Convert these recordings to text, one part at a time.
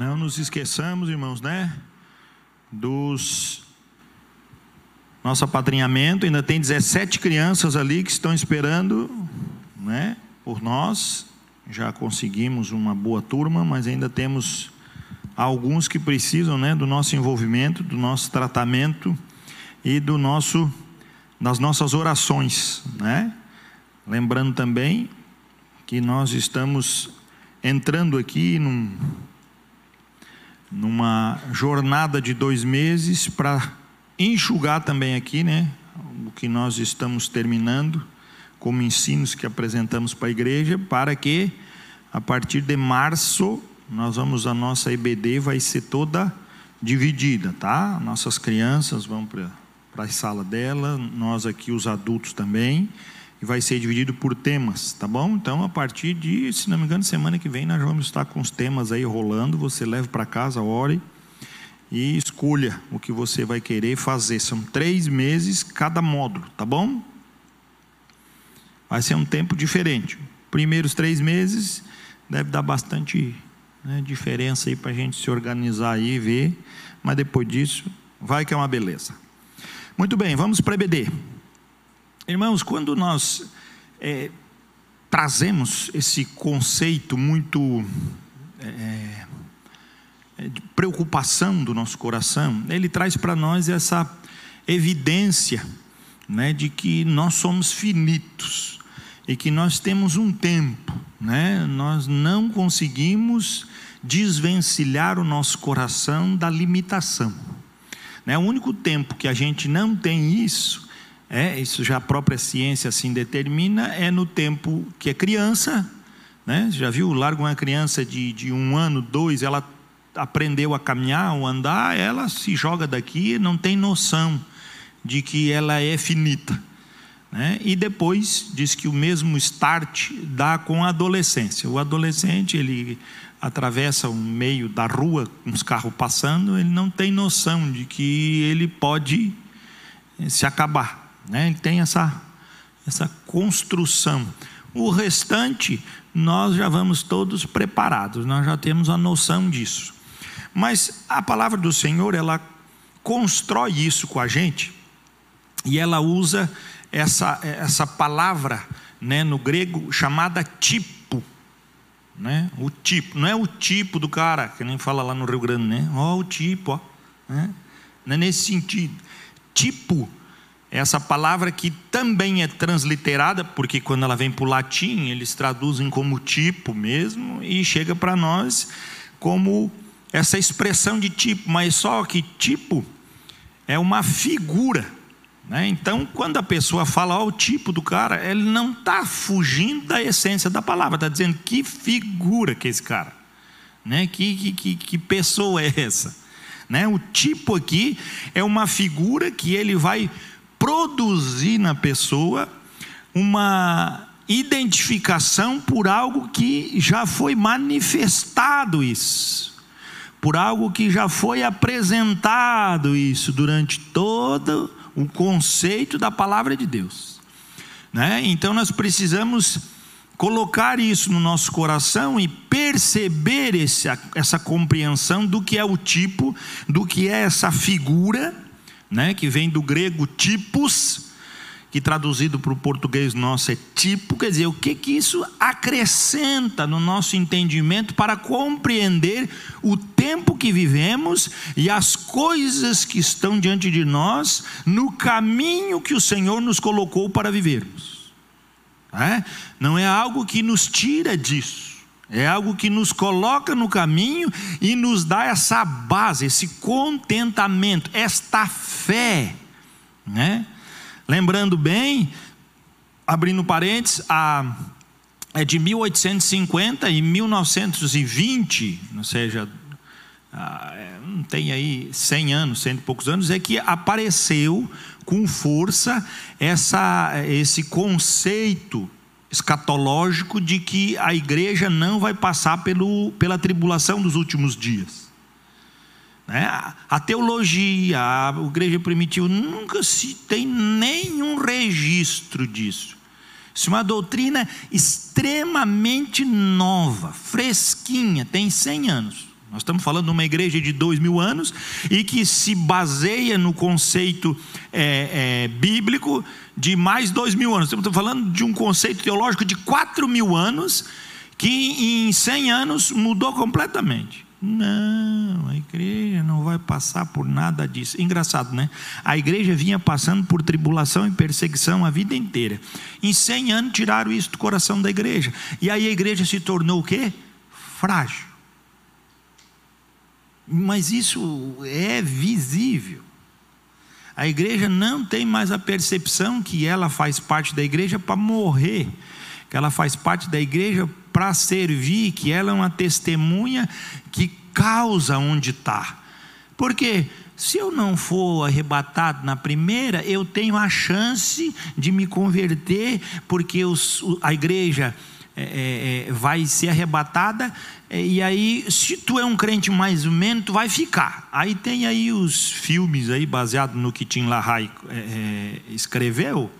Não nos esqueçamos, irmãos, né? Dos nosso apadrinhamento, ainda tem 17 crianças ali que estão esperando, né, por nós. Já conseguimos uma boa turma, mas ainda temos alguns que precisam, né, do nosso envolvimento, do nosso tratamento e do nosso das nossas orações, né? Lembrando também que nós estamos entrando aqui num, numa jornada de dois meses para enxugar também aqui, né? O que nós estamos terminando como ensinos que apresentamos para a igreja, para que a partir de março nós vamos a nossa EBD vai ser toda dividida, tá? Nossas crianças vão para para a sala dela, nós aqui os adultos também, e vai ser dividido por temas, tá bom? Então, a partir de, se não me engano, semana que vem nós vamos estar com os temas aí rolando, você leva para casa, ore e escolha o que você vai querer fazer. São três meses cada módulo, tá bom? Vai ser um tempo diferente. Primeiros três meses deve dar bastante né, diferença aí para a gente se organizar aí e ver, mas depois disso, vai que é uma beleza. Muito bem, vamos para EBD. Irmãos, quando nós é, trazemos esse conceito muito é, é, de preocupação do nosso coração, ele traz para nós essa evidência né, de que nós somos finitos e que nós temos um tempo, né, nós não conseguimos desvencilhar o nosso coração da limitação. Né, o único tempo que a gente não tem isso, é, isso já a própria ciência assim determina, é no tempo que é criança. Né? Já viu? Larga uma criança de, de um ano, dois, ela aprendeu a caminhar ou andar, ela se joga daqui, não tem noção de que ela é finita. Né? E depois diz que o mesmo start dá com a adolescência. O adolescente ele atravessa o meio da rua com os carros passando, ele não tem noção de que ele pode se acabar. Né? Ele tem essa, essa construção. O restante, nós já vamos todos preparados, nós já temos a noção disso. Mas a palavra do Senhor, ela constrói isso com a gente, e ela usa essa, essa palavra né, no grego chamada tipo. Né? O tipo, não é o tipo do cara, que nem fala lá no Rio Grande, né? Ó, o tipo, ó. Né? Não é nesse sentido. Tipo, essa palavra que também é transliterada, porque quando ela vem para o latim, eles traduzem como tipo mesmo, e chega para nós como essa expressão de tipo, mas só que tipo é uma figura. Né? Então, quando a pessoa fala ó, o tipo do cara, ele não está fugindo da essência da palavra, está dizendo que figura que é esse cara, né? que, que, que pessoa é essa. Né? O tipo aqui é uma figura que ele vai produzir na pessoa uma identificação por algo que já foi manifestado isso por algo que já foi apresentado isso durante todo o conceito da palavra de Deus. Né? Então nós precisamos colocar isso no nosso coração e perceber esse, essa compreensão do que é o tipo, do que é essa figura, né? que vem do grego tipos, que traduzido para o português nosso é tipo, quer dizer, o que, que isso acrescenta no nosso entendimento para compreender o tempo que vivemos e as coisas que estão diante de nós no caminho que o Senhor nos colocou para vivermos. É? Não é algo que nos tira disso. É algo que nos coloca no caminho e nos dá essa base, esse contentamento, esta fé, né? Lembrando bem, abrindo parênteses, a, é de 1850 e 1920, ou seja, é, não tem aí 100 anos, cento e poucos anos, é que apareceu com força essa, esse conceito escatológico de que a igreja não vai passar pelo, pela tribulação dos últimos dias. Né? A teologia, a igreja primitiva, nunca se tem nenhum registro disso. Isso é uma doutrina extremamente nova, fresquinha, tem 100 anos. Nós estamos falando de uma igreja de dois mil anos e que se baseia no conceito é, é, bíblico de mais dois mil anos. Estamos falando de um conceito teológico de quatro mil anos que em cem anos mudou completamente. Não, a igreja não vai passar por nada disso. Engraçado, né? A igreja vinha passando por tribulação e perseguição a vida inteira. Em 100 anos tiraram isso do coração da igreja. E aí a igreja se tornou o quê? Frágil. Mas isso é visível. A igreja não tem mais a percepção que ela faz parte da igreja para morrer, que ela faz parte da igreja para servir, que ela é uma testemunha que causa onde está. Porque se eu não for arrebatado na primeira, eu tenho a chance de me converter, porque a igreja é, é, é, vai ser arrebatada, é, e aí, se tu é um crente mais ou menos, tu vai ficar. Aí tem aí os filmes aí baseados no que Tim LaHaye é, escreveu,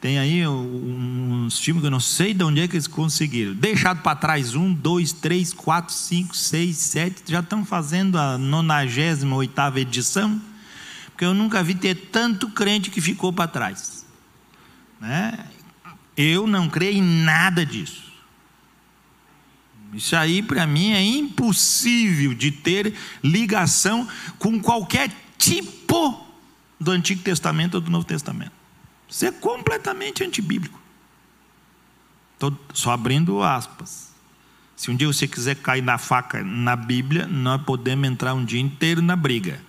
tem aí uns filmes que eu não sei de onde é que eles conseguiram. Deixado para trás um, dois, três, quatro, cinco, seis, sete. Já estão fazendo a 98 edição. Porque eu nunca vi ter tanto crente que ficou para trás. Né? Eu não creio em nada disso. Isso aí para mim é impossível de ter ligação com qualquer tipo do Antigo Testamento ou do Novo Testamento. Isso é completamente antibíblico. Estou só abrindo aspas. Se um dia você quiser cair na faca na Bíblia, nós podemos entrar um dia inteiro na briga.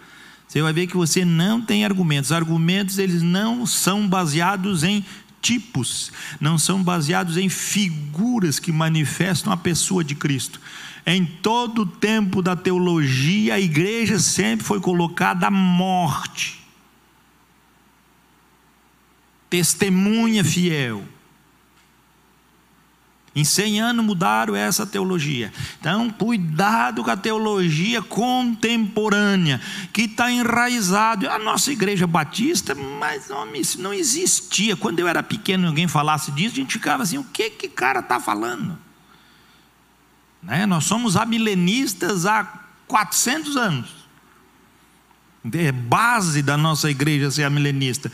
Você vai ver que você não tem argumentos. Argumentos eles não são baseados em tipos, não são baseados em figuras que manifestam a pessoa de Cristo. Em todo o tempo da teologia, a igreja sempre foi colocada à morte testemunha fiel. Em 100 anos mudaram essa teologia. Então, cuidado com a teologia contemporânea, que está enraizado. A nossa igreja batista, mas homem, isso não existia. Quando eu era pequeno e alguém falasse disso, a gente ficava assim: o que que cara está falando? Né? Nós somos amilenistas há 400 anos. É base da nossa igreja ser a milenista.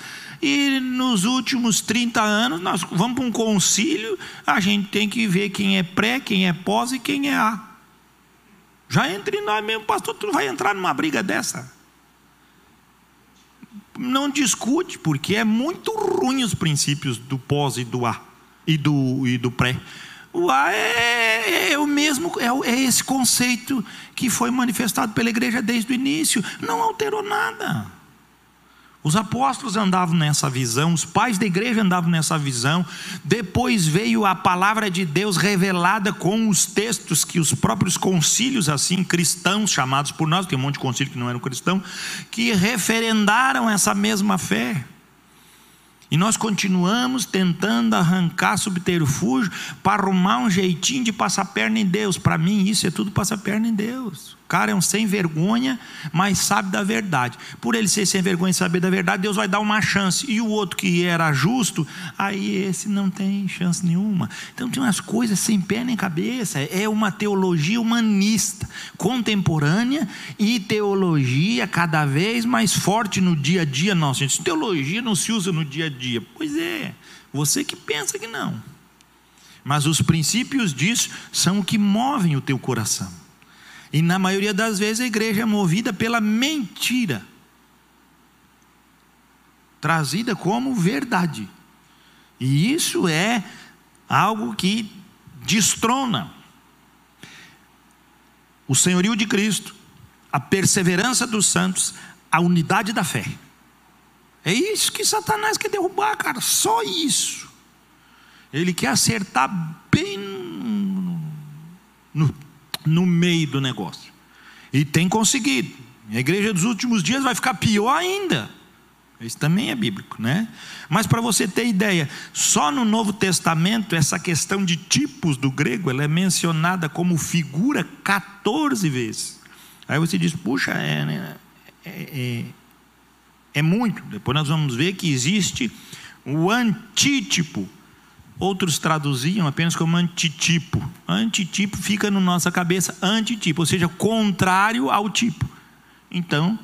E nos últimos 30 anos, nós vamos para um concílio, a gente tem que ver quem é pré, quem é pós e quem é A. Já entre nós mesmo, pastor, tu vai entrar numa briga dessa. Não discute, porque é muito ruim os princípios do pós e do A e do, e do pré. O A é, é o mesmo, é, é esse conceito que foi manifestado pela igreja desde o início. Não alterou nada. Os apóstolos andavam nessa visão, os pais da igreja andavam nessa visão. Depois veio a palavra de Deus revelada com os textos que os próprios concílios, assim, cristãos chamados por nós, tem um monte de concílio que não eram cristãos, que referendaram essa mesma fé. E nós continuamos tentando arrancar subterfúgio para arrumar um jeitinho de passar perna em Deus. Para mim, isso é tudo passar perna em Deus. Cara é um sem vergonha, mas sabe da verdade. Por ele ser sem vergonha e saber da verdade, Deus vai dar uma chance. E o outro que era justo, aí esse não tem chance nenhuma. Então tem umas coisas sem pé nem cabeça. É uma teologia humanista, contemporânea e teologia cada vez mais forte no dia a dia nosso. Gente, teologia não se usa no dia a dia. Pois é, você que pensa que não. Mas os princípios disso são o que movem o teu coração. E na maioria das vezes a igreja é movida pela mentira, trazida como verdade. E isso é algo que destrona o senhorio de Cristo, a perseverança dos santos, a unidade da fé. É isso que Satanás quer derrubar, cara, só isso. Ele quer acertar bem no, no meio do negócio. E tem conseguido. A igreja dos últimos dias vai ficar pior ainda. Isso também é bíblico, né? Mas para você ter ideia, só no Novo Testamento essa questão de tipos do grego, ela é mencionada como figura 14 vezes. Aí você diz, puxa, é, né? é, é, é muito. Depois nós vamos ver que existe o antítipo Outros traduziam apenas como antitipo. Antitipo fica na nossa cabeça antitipo, ou seja, contrário ao tipo. Então,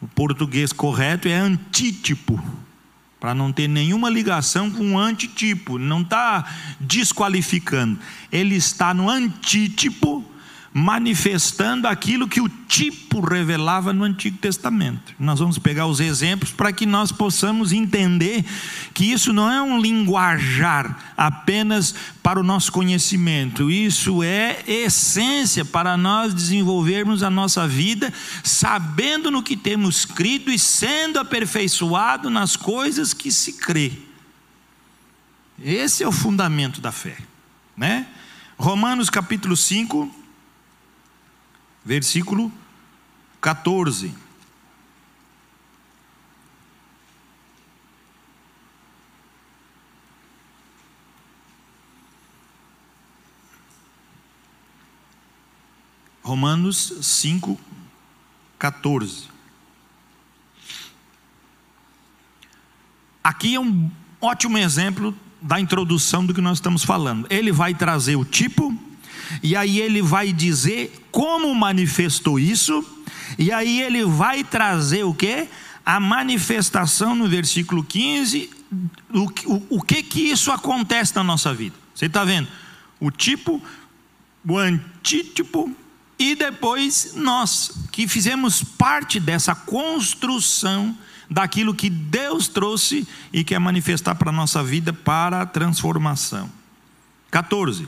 o português correto é antítipo, para não ter nenhuma ligação com o antitipo, não está desqualificando. Ele está no antítipo manifestando aquilo que o tipo revelava no Antigo Testamento. Nós vamos pegar os exemplos para que nós possamos entender que isso não é um linguajar apenas para o nosso conhecimento, isso é essência para nós desenvolvermos a nossa vida sabendo no que temos crido e sendo aperfeiçoado nas coisas que se crê. Esse é o fundamento da fé, né? Romanos capítulo 5, versículo 14. Romanos 5, 14. Aqui é um ótimo exemplo da introdução do que nós estamos falando. Ele vai trazer o tipo e aí ele vai dizer como manifestou isso, e aí ele vai trazer o que? A manifestação no versículo 15, o, o, o que que isso acontece na nossa vida. Você está vendo? O tipo, o antítipo, e depois nós, que fizemos parte dessa construção daquilo que Deus trouxe e quer manifestar para a nossa vida para a transformação. 14.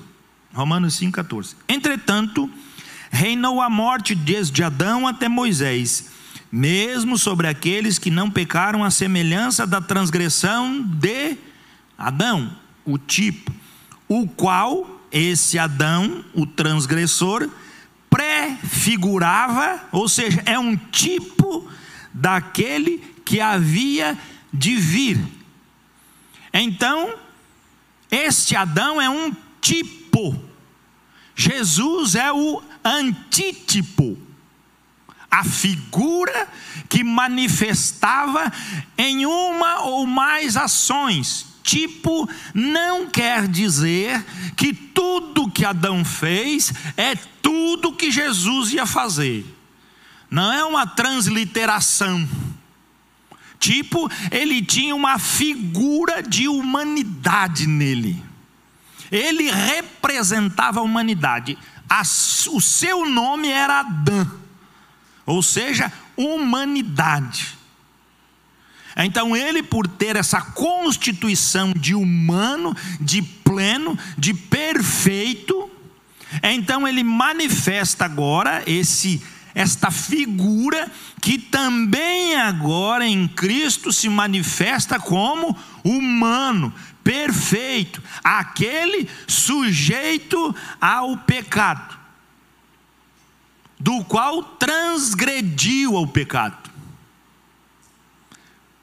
Romanos 5,14. Entretanto, reinou a morte desde Adão até Moisés, mesmo sobre aqueles que não pecaram à semelhança da transgressão de Adão, o tipo, o qual esse Adão, o transgressor, prefigurava, ou seja, é um tipo daquele que havia de vir. Então, este Adão é um tipo tipo. Jesus é o antítipo, a figura que manifestava em uma ou mais ações. Tipo não quer dizer que tudo que Adão fez é tudo que Jesus ia fazer. Não é uma transliteração. Tipo, ele tinha uma figura de humanidade nele. Ele representava a humanidade. o seu nome era Adão, ou seja, humanidade. Então, ele, por ter essa constituição de humano, de pleno, de perfeito, então ele manifesta agora esse esta figura que também agora em Cristo se manifesta como humano, perfeito, aquele sujeito ao pecado, do qual transgrediu ao pecado.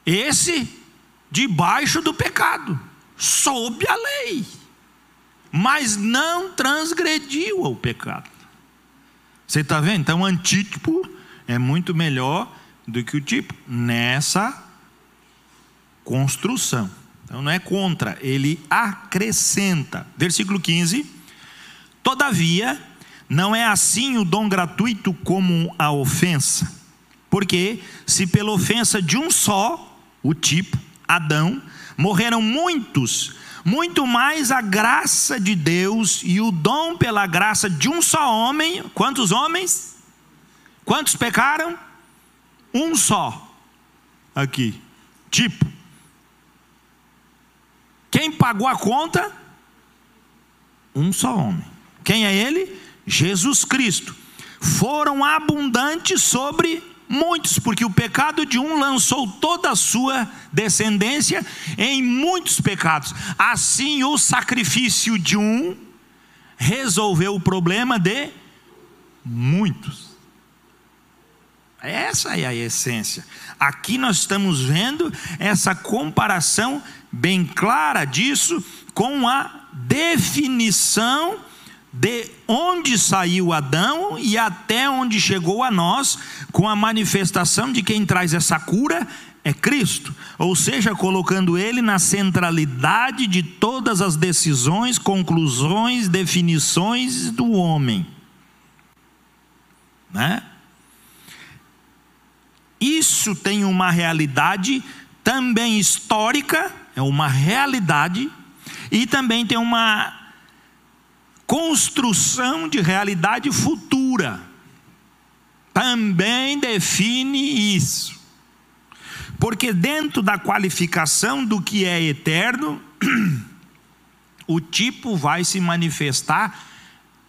Esse debaixo do pecado, sob a lei, mas não transgrediu ao pecado. Você está vendo? Então, o antítipo é muito melhor do que o tipo nessa construção. Então não é contra, ele acrescenta. Versículo 15: Todavia, não é assim o dom gratuito como a ofensa, porque se pela ofensa de um só, o tipo, Adão, morreram muitos, muito mais a graça de Deus e o dom pela graça de um só homem. Quantos homens? Quantos pecaram? Um só. Aqui. Tipo. Quem pagou a conta? Um só homem. Quem é ele? Jesus Cristo. Foram abundantes sobre muitos, porque o pecado de um lançou toda a sua descendência em muitos pecados. Assim, o sacrifício de um resolveu o problema de muitos. Essa é a essência. Aqui nós estamos vendo essa comparação bem clara disso com a definição de onde saiu Adão e até onde chegou a nós, com a manifestação de quem traz essa cura é Cristo, ou seja, colocando Ele na centralidade de todas as decisões, conclusões, definições do homem. Né? Isso tem uma realidade também histórica, é uma realidade, e também tem uma construção de realidade futura. Também define isso. Porque dentro da qualificação do que é eterno, o tipo vai se manifestar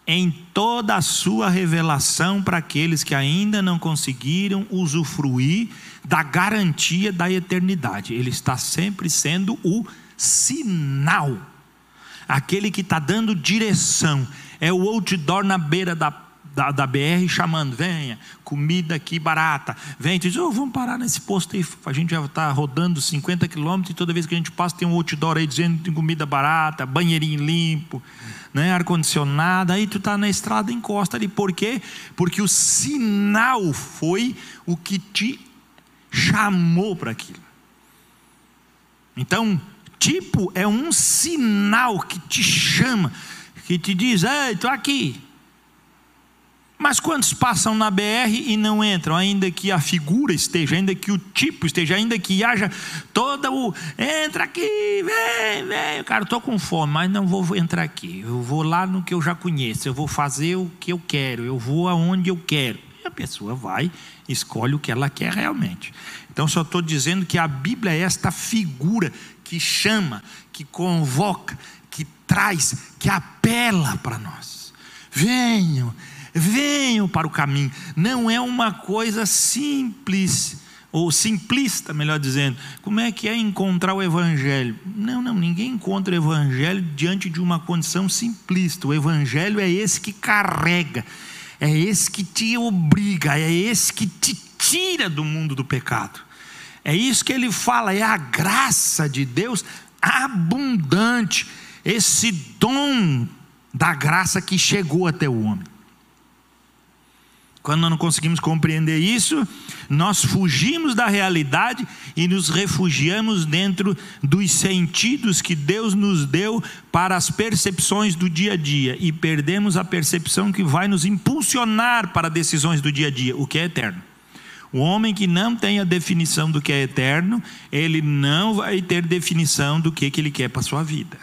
em toda a sua revelação para aqueles que ainda não conseguiram usufruir da garantia da eternidade. Ele está sempre sendo o sinal, aquele que está dando direção, é o outdoor na beira da da, da BR chamando, venha, comida aqui barata, vem, tu diz, oh, vamos parar nesse posto aí, a gente já está rodando 50 quilômetros e toda vez que a gente passa tem um outdoor aí dizendo tem comida barata, banheirinho limpo, né, ar-condicionado, aí tu está na estrada, encosta ali, por quê? Porque o sinal foi o que te chamou para aquilo. Então, tipo é um sinal que te chama, que te diz, ei, estou aqui, mas quantos passam na BR e não entram, ainda que a figura esteja, ainda que o tipo esteja, ainda que haja toda o. Entra aqui, vem, vem. Cara, estou com fome, mas não vou entrar aqui. Eu vou lá no que eu já conheço, eu vou fazer o que eu quero, eu vou aonde eu quero. E a pessoa vai, escolhe o que ela quer realmente. Então, só estou dizendo que a Bíblia é esta figura que chama, que convoca, que traz, que apela para nós. Venham venham para o caminho. Não é uma coisa simples, ou simplista, melhor dizendo. Como é que é encontrar o Evangelho? Não, não, ninguém encontra o Evangelho diante de uma condição simplista. O Evangelho é esse que carrega, é esse que te obriga, é esse que te tira do mundo do pecado. É isso que ele fala, é a graça de Deus abundante, esse dom da graça que chegou até o homem. Quando nós não conseguimos compreender isso, nós fugimos da realidade e nos refugiamos dentro dos sentidos que Deus nos deu para as percepções do dia a dia e perdemos a percepção que vai nos impulsionar para decisões do dia a dia, o que é eterno. O homem que não tem a definição do que é eterno, ele não vai ter definição do que, que ele quer para a sua vida.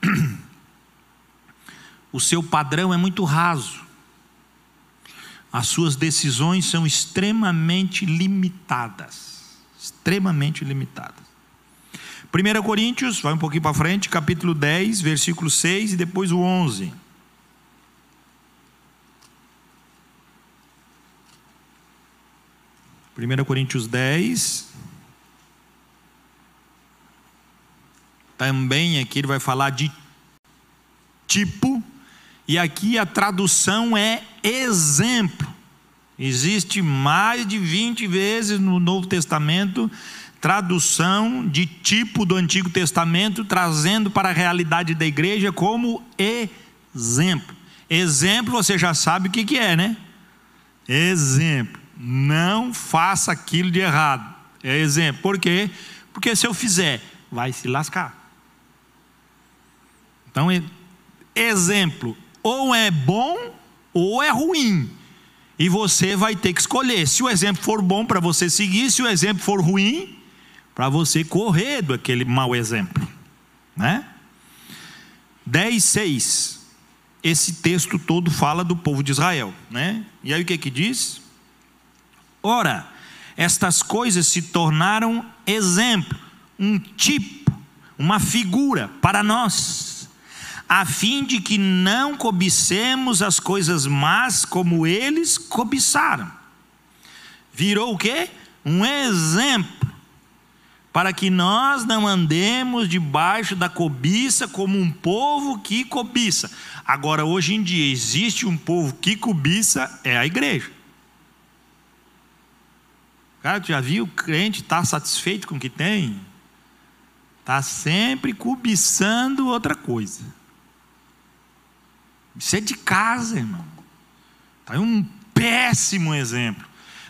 O seu padrão é muito raso as suas decisões são extremamente limitadas. Extremamente limitadas. 1 Coríntios, vai um pouquinho para frente, capítulo 10, versículo 6 e depois o 11. Primeira Coríntios 10. Também aqui ele vai falar de tipo e aqui a tradução é exemplo. Existe mais de 20 vezes no Novo Testamento tradução de tipo do Antigo Testamento, trazendo para a realidade da igreja como exemplo. Exemplo, você já sabe o que, é, né? Exemplo. Não faça aquilo de errado. É exemplo. Por quê? Porque se eu fizer, vai se lascar. Então, exemplo ou é bom ou é ruim. E você vai ter que escolher. Se o exemplo for bom para você seguir, se o exemplo for ruim, para você correr do aquele mau exemplo, né? 10, 6. Esse texto todo fala do povo de Israel, né? E aí o que que diz? Ora, estas coisas se tornaram exemplo, um tipo, uma figura para nós a fim de que não cobicemos as coisas más como eles cobiçaram. Virou o quê? Um exemplo para que nós não andemos debaixo da cobiça como um povo que cobiça. Agora, hoje em dia, existe um povo que cobiça, é a igreja. Cara, tu já viu o crente estar tá satisfeito com o que tem? Está sempre cobiçando outra coisa. Isso é de casa, irmão. Está um péssimo exemplo.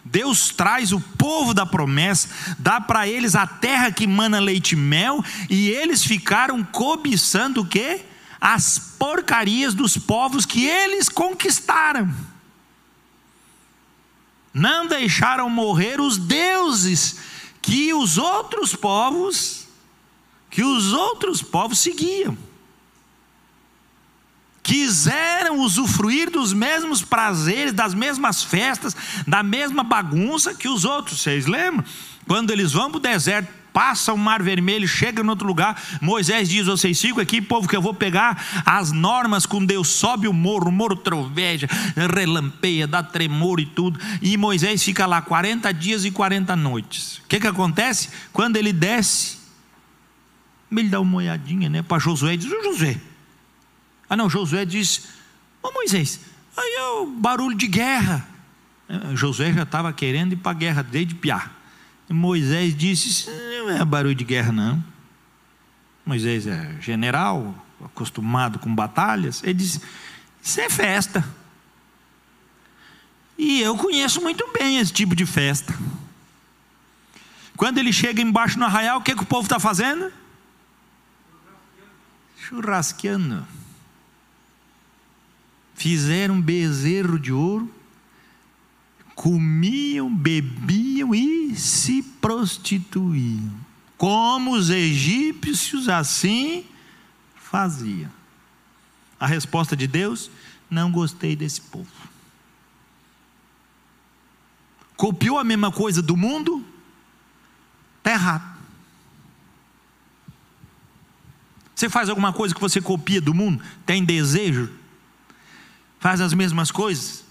Deus traz o povo da promessa, dá para eles a terra que mana leite e mel, e eles ficaram cobiçando o quê? As porcarias dos povos que eles conquistaram. Não deixaram morrer os deuses que os outros povos que os outros povos seguiam quiseram usufruir dos mesmos prazeres, das mesmas festas, da mesma bagunça que os outros. Vocês lembram? Quando eles vão para o deserto, passa o mar vermelho, chega em outro lugar, Moisés diz: Vocês ficam aqui, povo, que eu vou pegar as normas com Deus, sobe o morro, o morro troveja, relampeia, dá tremor e tudo. E Moisés fica lá 40 dias e 40 noites. O que, que acontece? Quando ele desce, ele dá uma olhadinha né, para Josué e diz: Josué, ah, não, Josué diz: Ô oh, Moisés, aí é o barulho de guerra. É, Josué já estava querendo ir para a guerra desde piá. Moisés disse: Não é barulho de guerra, não. Moisés é general, acostumado com batalhas. Ele disse: Isso é festa. E eu conheço muito bem esse tipo de festa. Quando ele chega embaixo no arraial, o que, que o povo está fazendo? Churrasqueando fizeram bezerro de ouro, comiam, bebiam e se prostituíam. Como os egípcios assim faziam. A resposta de Deus: não gostei desse povo. Copiou a mesma coisa do mundo? Está errado. Você faz alguma coisa que você copia do mundo? Tem desejo? Faz as mesmas coisas,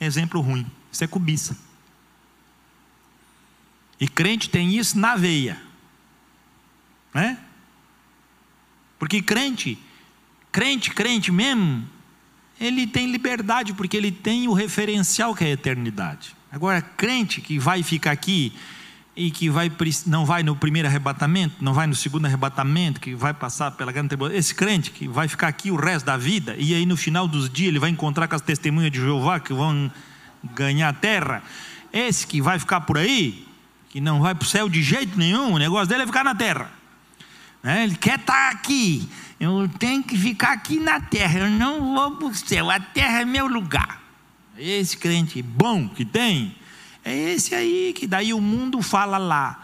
exemplo ruim. Isso é cobiça. E crente tem isso na veia. Né? Porque crente, crente, crente mesmo, ele tem liberdade, porque ele tem o referencial que é a eternidade. Agora, crente que vai ficar aqui e que vai, não vai no primeiro arrebatamento, não vai no segundo arrebatamento, que vai passar pela grande tribulação, esse crente que vai ficar aqui o resto da vida, e aí no final dos dias ele vai encontrar com as testemunhas de Jeová que vão ganhar a terra, esse que vai ficar por aí, que não vai para o céu de jeito nenhum, o negócio dele é ficar na terra. Né? Ele quer estar aqui, eu tenho que ficar aqui na terra, eu não vou para o céu, a terra é meu lugar. Esse crente bom que tem, é esse aí, que daí o mundo fala lá.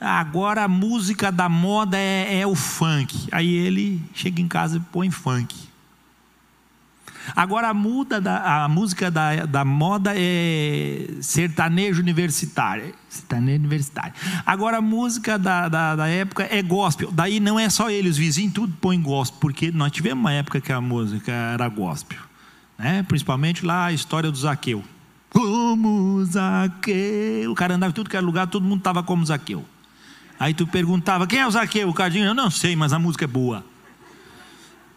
Agora a música da moda é, é o funk. Aí ele chega em casa e põe funk. Agora a, muda da, a música da, da moda é sertanejo universitário. Sertanejo universitário. Agora a música da, da, da, época é gospel. Daí não é só ele, os vizinhos tudo põem gospel, porque nós tivemos uma época que a música era gospel. Né? Principalmente lá a história do Zaqueu. Como Zaqueu. O cara andava em tudo que era lugar, todo mundo estava como Zaqueu. Aí tu perguntava, quem é o Zaqueu? O Cardinho, eu não sei, mas a música é boa.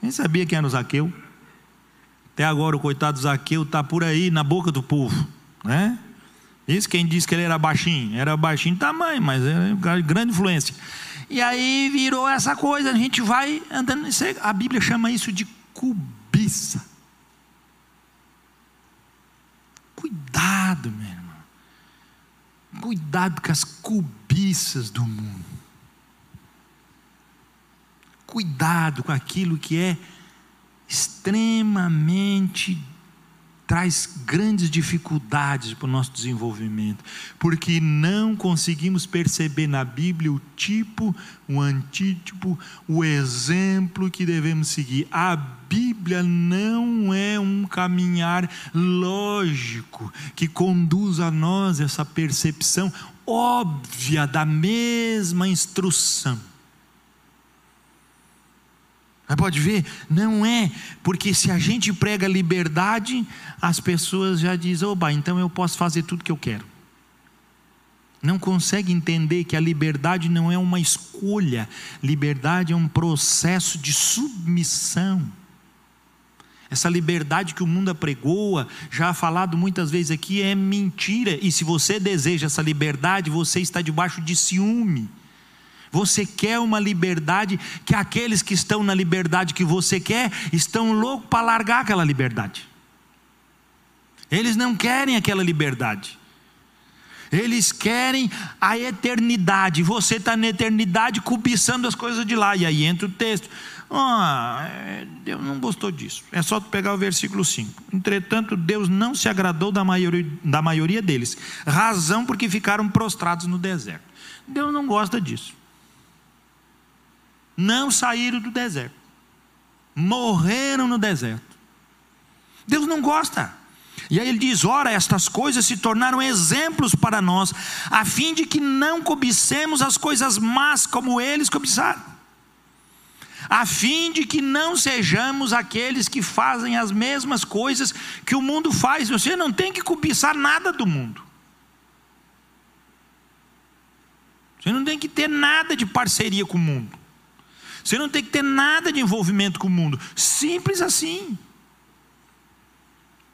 Nem sabia quem era o Zaqueu. Até agora o coitado Zaqueu está por aí na boca do povo. Né? Isso quem disse que ele era baixinho. Era baixinho tamanho, mas era grande influência. E aí virou essa coisa, a gente vai andando. A Bíblia chama isso de cobiça. Cuidado, meu irmão. Cuidado com as cobiças do mundo. Cuidado com aquilo que é extremamente traz grandes dificuldades para o nosso desenvolvimento, porque não conseguimos perceber na Bíblia o tipo, o antítipo, o exemplo que devemos seguir. A Bíblia não é um caminhar lógico que conduz a nós essa percepção óbvia da mesma instrução. Mas pode ver, não é, porque se a gente prega liberdade, as pessoas já dizem, oba, então eu posso fazer tudo que eu quero. Não consegue entender que a liberdade não é uma escolha, liberdade é um processo de submissão. Essa liberdade que o mundo apregoa, já falado muitas vezes aqui, é mentira. E se você deseja essa liberdade, você está debaixo de ciúme. Você quer uma liberdade que aqueles que estão na liberdade que você quer estão loucos para largar aquela liberdade. Eles não querem aquela liberdade. Eles querem a eternidade. Você está na eternidade cobiçando as coisas de lá. E aí entra o texto. Ah, Deus não gostou disso. É só pegar o versículo 5. Entretanto, Deus não se agradou da maioria, da maioria deles. Razão porque ficaram prostrados no deserto. Deus não gosta disso. Não saíram do deserto. Morreram no deserto. Deus não gosta. E aí ele diz: ora, estas coisas se tornaram exemplos para nós, a fim de que não cobicemos as coisas más como eles cobiçaram, a fim de que não sejamos aqueles que fazem as mesmas coisas que o mundo faz. Você não tem que cobiçar nada do mundo. Você não tem que ter nada de parceria com o mundo. Você não tem que ter nada de envolvimento com o mundo. Simples assim.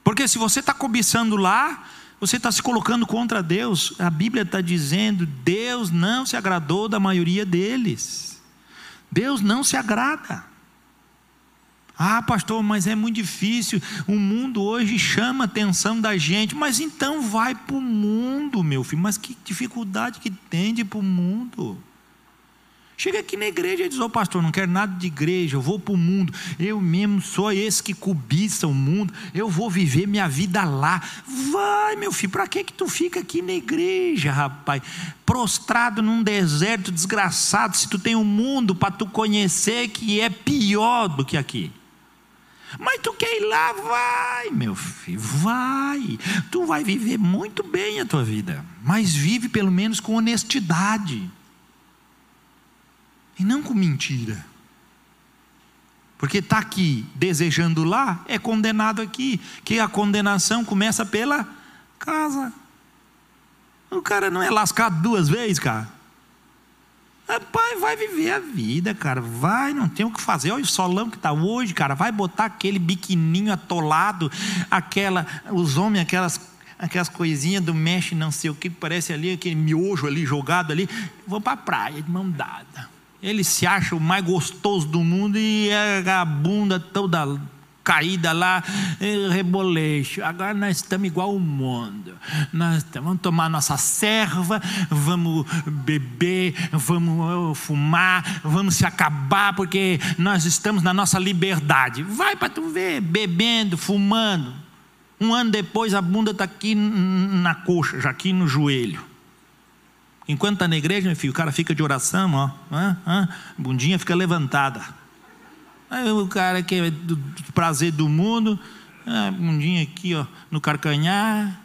Porque se você está cobiçando lá, você está se colocando contra Deus. A Bíblia está dizendo: Deus não se agradou da maioria deles. Deus não se agrada. Ah, pastor, mas é muito difícil. O mundo hoje chama a atenção da gente. Mas então vai para o mundo, meu filho. Mas que dificuldade que tem de ir para o mundo? Chega aqui na igreja e diz: Ô oh, pastor, não quero nada de igreja, eu vou para o mundo. Eu mesmo sou esse que cobiça o mundo, eu vou viver minha vida lá. Vai, meu filho, para que, que tu fica aqui na igreja, rapaz? Prostrado num deserto desgraçado, se tu tem um mundo para tu conhecer que é pior do que aqui. Mas tu quer ir lá, vai, meu filho, vai. Tu vai viver muito bem a tua vida, mas vive pelo menos com honestidade. E não com mentira. Porque está aqui desejando lá, é condenado aqui. Que a condenação começa pela casa. O cara não é lascado duas vezes, cara. Pai, vai viver a vida, cara. Vai, não tem o que fazer. Olha o solão que está hoje, cara. Vai botar aquele biquininho atolado, aquela, os homens, aquelas, aquelas coisinhas do mexe, não sei o que, parece ali, aquele miojo ali jogado ali. Vão para a praia de mão dada. Ele se acha o mais gostoso do mundo e a bunda toda caída lá, reboleixo. Agora nós estamos igual o mundo. Nós vamos tomar nossa serva, vamos beber, vamos fumar, vamos se acabar, porque nós estamos na nossa liberdade. Vai para tu ver, bebendo, fumando. Um ano depois a bunda está aqui na coxa, já aqui no joelho. Enquanto está na igreja, meu filho, o cara fica de oração, ó, ah, ah, bundinha fica levantada. Aí o cara que é do prazer do mundo, ah, bundinha aqui, ó, no carcanhar.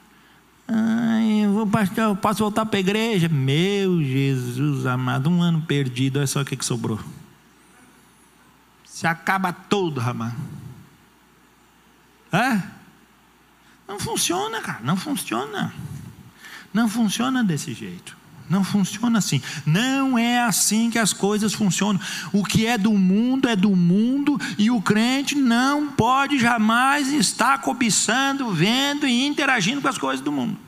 Ai, eu vou, pastor, eu posso voltar para a igreja? Meu Jesus amado, um ano perdido, olha só o que, que sobrou. Se acaba todo, rapaz. É? Não funciona, cara, não funciona. Não funciona desse jeito. Não funciona assim. Não é assim que as coisas funcionam. O que é do mundo é do mundo e o crente não pode jamais estar cobiçando, vendo e interagindo com as coisas do mundo.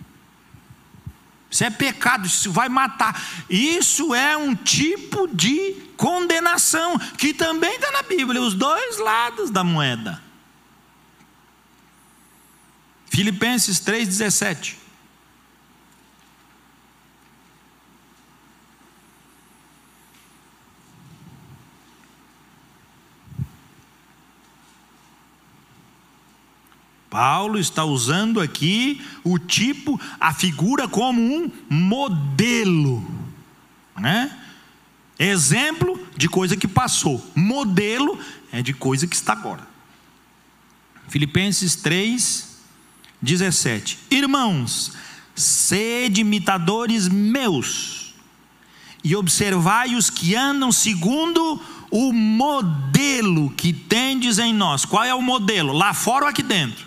Isso é pecado, isso vai matar. Isso é um tipo de condenação que também está na Bíblia, os dois lados da moeda. Filipenses 3,17. Paulo está usando aqui o tipo, a figura como um modelo, né? Exemplo de coisa que passou, modelo é de coisa que está agora. Filipenses 3, 17: Irmãos, sede imitadores meus, e observai os que andam segundo o modelo que tendes em nós. Qual é o modelo? Lá fora ou aqui dentro?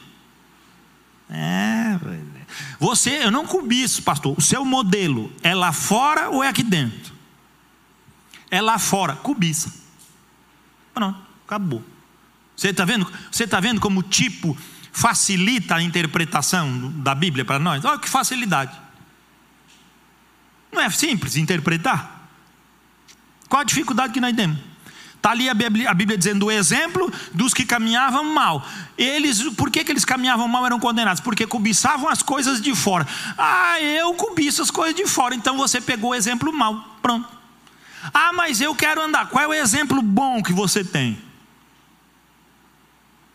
É, você, eu não cobiço, pastor. O seu modelo é lá fora ou é aqui dentro? É lá fora, cobiça. Pronto, acabou. Você está vendo? Você está vendo como o tipo facilita a interpretação da Bíblia para nós? Olha que facilidade. Não é simples interpretar? Qual a dificuldade que nós temos? Está ali a Bíblia, a Bíblia, dizendo o exemplo dos que caminhavam mal. Eles, por que, que eles caminhavam mal eram condenados? Porque cobiçavam as coisas de fora. Ah, eu cobiço as coisas de fora. Então você pegou o exemplo mal. Pronto. Ah, mas eu quero andar. Qual é o exemplo bom que você tem?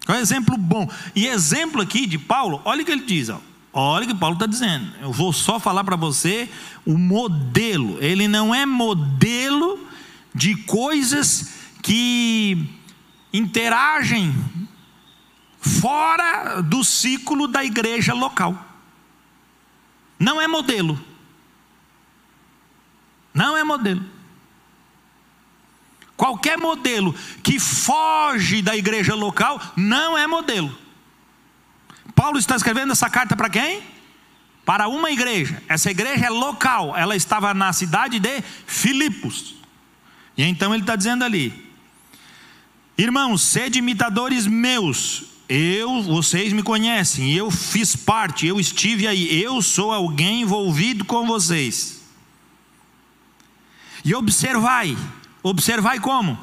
Qual é o exemplo bom? E exemplo aqui de Paulo, olha o que ele diz. Ó. Olha o que Paulo está dizendo. Eu vou só falar para você o modelo. Ele não é modelo de coisas que interagem fora do ciclo da igreja local. Não é modelo. Não é modelo. Qualquer modelo que foge da igreja local não é modelo. Paulo está escrevendo essa carta para quem? Para uma igreja. Essa igreja é local. Ela estava na cidade de Filipos. E então ele está dizendo ali: Irmãos, sede imitadores meus. Eu, vocês me conhecem, eu fiz parte, eu estive aí, eu sou alguém envolvido com vocês. E observai, observai como?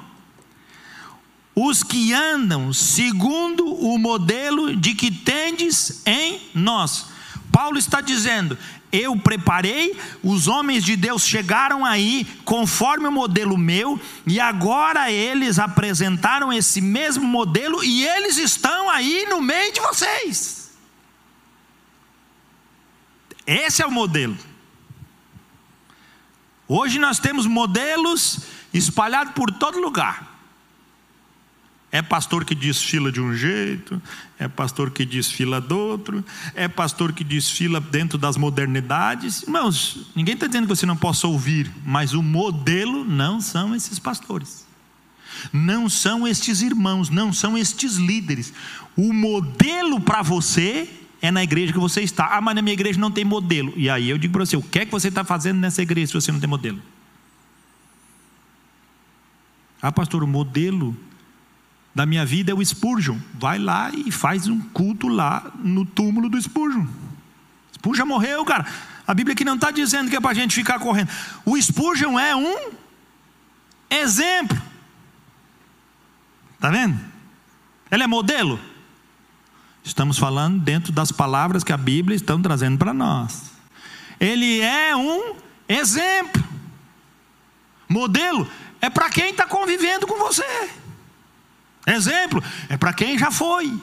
Os que andam segundo o modelo de que tendes em nós. Paulo está dizendo: eu preparei, os homens de Deus chegaram aí conforme o modelo meu, e agora eles apresentaram esse mesmo modelo e eles estão aí no meio de vocês. Esse é o modelo. Hoje nós temos modelos espalhados por todo lugar. É pastor que desfila de um jeito, é pastor que desfila do outro, é pastor que desfila dentro das modernidades. Irmãos, ninguém está dizendo que você não possa ouvir, mas o modelo não são esses pastores, não são estes irmãos, não são estes líderes. O modelo para você é na igreja que você está. Ah, mas na minha igreja não tem modelo. E aí eu digo para você: o que é que você está fazendo nessa igreja se você não tem modelo? Ah, pastor, o modelo da minha vida é o Spurgeon. Vai lá e faz um culto lá no túmulo do Spurgeon. Spurgeon morreu, cara. A Bíblia aqui não está dizendo que é para a gente ficar correndo. O Spurgeon é um exemplo. Está vendo? Ele é modelo. Estamos falando dentro das palavras que a Bíblia está trazendo para nós. Ele é um exemplo. Modelo é para quem está convivendo com você. Exemplo é para quem já foi.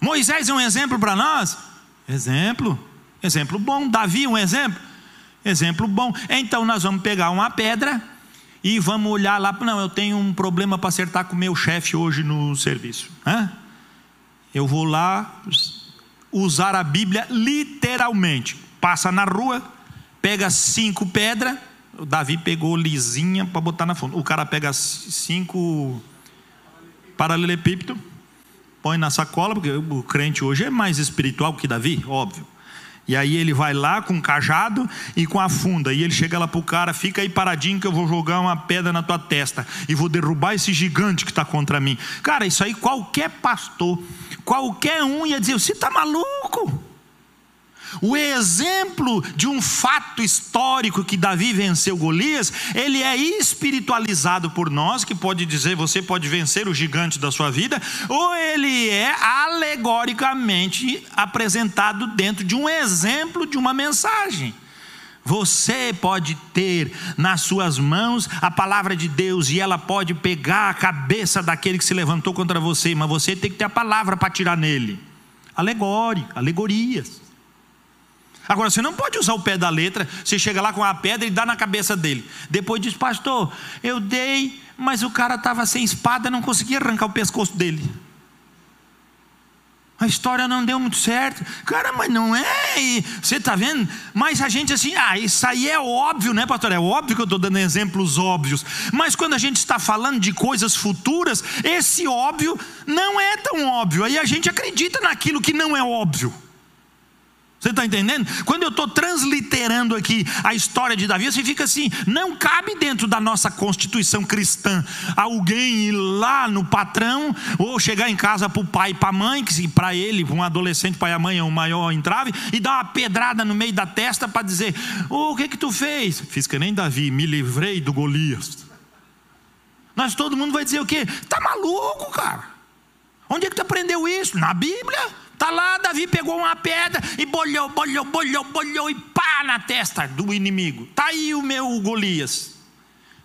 Moisés é um exemplo para nós? Exemplo. Exemplo bom. Davi, um exemplo? Exemplo bom. Então nós vamos pegar uma pedra e vamos olhar lá. Não, eu tenho um problema para acertar com o meu chefe hoje no serviço. Eu vou lá usar a Bíblia literalmente. Passa na rua, pega cinco pedras. O Davi pegou lisinha para botar na fonte. O cara pega cinco paralelepípedo, põe na sacola, porque o crente hoje é mais espiritual que Davi, óbvio. E aí ele vai lá com o cajado e com a funda. E ele chega lá para o cara, fica aí paradinho que eu vou jogar uma pedra na tua testa. E vou derrubar esse gigante que está contra mim. Cara, isso aí qualquer pastor, qualquer um ia dizer: você está maluco? O exemplo de um fato histórico que Davi venceu Golias, ele é espiritualizado por nós, que pode dizer você pode vencer o gigante da sua vida, ou ele é alegoricamente apresentado dentro de um exemplo de uma mensagem. Você pode ter nas suas mãos a palavra de Deus e ela pode pegar a cabeça daquele que se levantou contra você, mas você tem que ter a palavra para tirar nele. Alegórico, alegorias. Agora, você não pode usar o pé da letra, você chega lá com a pedra e dá na cabeça dele. Depois diz, pastor, eu dei, mas o cara estava sem espada, não conseguia arrancar o pescoço dele. A história não deu muito certo. Cara, mas não é. Você está vendo? Mas a gente assim, ah, isso aí é óbvio, né, pastor? É óbvio que eu estou dando exemplos óbvios. Mas quando a gente está falando de coisas futuras, esse óbvio não é tão óbvio. Aí a gente acredita naquilo que não é óbvio. Você está entendendo? Quando eu estou transliterando aqui a história de Davi, você fica assim: não cabe dentro da nossa constituição cristã alguém ir lá no patrão ou chegar em casa para o pai e para a mãe, que para ele, um adolescente, pai e a mãe é o maior entrave, e dar uma pedrada no meio da testa para dizer: oh, o que que tu fez? Fiz que nem Davi, me livrei do Golias. Nós todo mundo vai dizer o quê? Tá maluco, cara? Onde é que tu aprendeu isso? Na Bíblia? Tá lá, Davi pegou uma pedra e bolhou, bolhou, bolhou, bolhou e pá na testa do inimigo. Tá aí o meu Golias.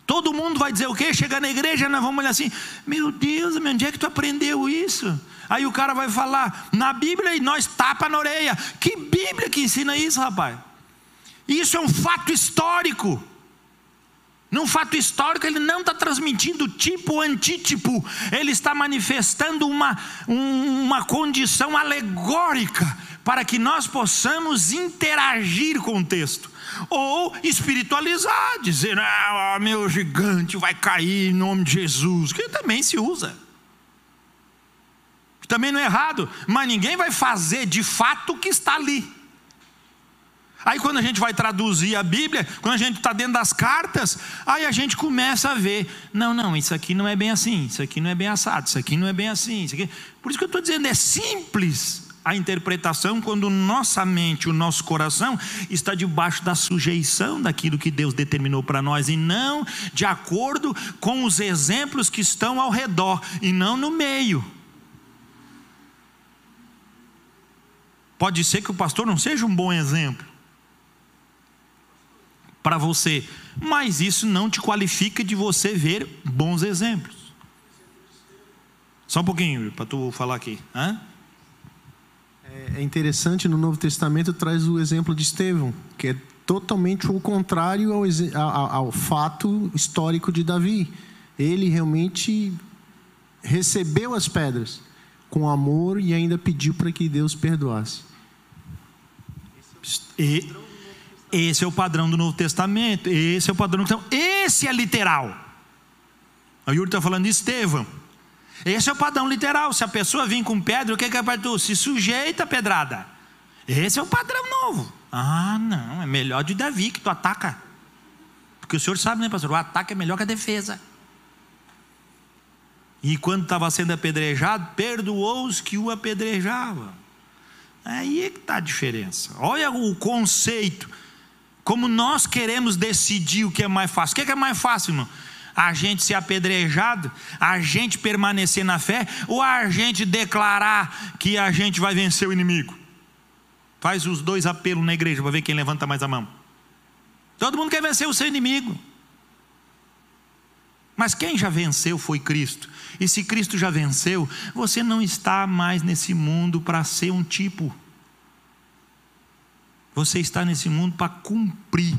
Todo mundo vai dizer o quê? Chega na igreja, nós vamos olhar assim: Meu Deus, onde é que tu aprendeu isso? Aí o cara vai falar, na Bíblia, e nós tapa na orelha. Que Bíblia que ensina isso, rapaz? Isso é um fato histórico. Num fato histórico, ele não está transmitindo tipo ou antítipo, ele está manifestando uma, uma condição alegórica para que nós possamos interagir com o texto, ou espiritualizar, dizer, ah, meu gigante vai cair em nome de Jesus, que também se usa. Também não é errado, mas ninguém vai fazer de fato o que está ali. Aí quando a gente vai traduzir a Bíblia, quando a gente está dentro das cartas, aí a gente começa a ver, não, não, isso aqui não é bem assim, isso aqui não é bem assado, isso aqui não é bem assim, isso aqui. Por isso que eu estou dizendo, é simples a interpretação quando nossa mente, o nosso coração está debaixo da sujeição daquilo que Deus determinou para nós e não de acordo com os exemplos que estão ao redor e não no meio. Pode ser que o pastor não seja um bom exemplo para você, mas isso não te qualifica de você ver bons exemplos. Só um pouquinho para tu falar aqui. Hã? É, é interessante no Novo Testamento traz o exemplo de Estevão, que é totalmente o contrário ao, ao, ao fato histórico de Davi. Ele realmente recebeu as pedras com amor e ainda pediu para que Deus perdoasse. E esse é o padrão do Novo Testamento. Esse é o padrão. Então, esse é literal. O Yuri está falando de Estevão. Esse é o padrão literal. Se a pessoa vir com pedra, o que é que é para tu? Se sujeita a pedrada. Esse é o padrão novo. Ah, não, é melhor de Davi que tu ataca. Porque o senhor sabe, né, pastor? O ataque é melhor que a defesa. E quando estava sendo apedrejado, perdoou os que o apedrejavam. Aí é que está a diferença. Olha o conceito como nós queremos decidir o que é mais fácil. O que é, que é mais fácil, irmão? A gente ser apedrejado, a gente permanecer na fé, ou a gente declarar que a gente vai vencer o inimigo? Faz os dois apelos na igreja para ver quem levanta mais a mão. Todo mundo quer vencer o seu inimigo. Mas quem já venceu foi Cristo. E se Cristo já venceu, você não está mais nesse mundo para ser um tipo. Você está nesse mundo para cumprir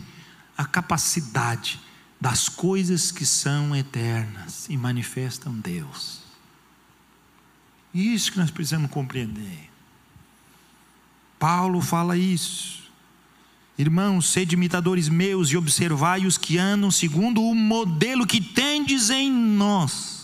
a capacidade das coisas que são eternas e manifestam Deus. Isso que nós precisamos compreender. Paulo fala isso. Irmãos, sede imitadores meus e observai os que andam segundo o modelo que tendes em nós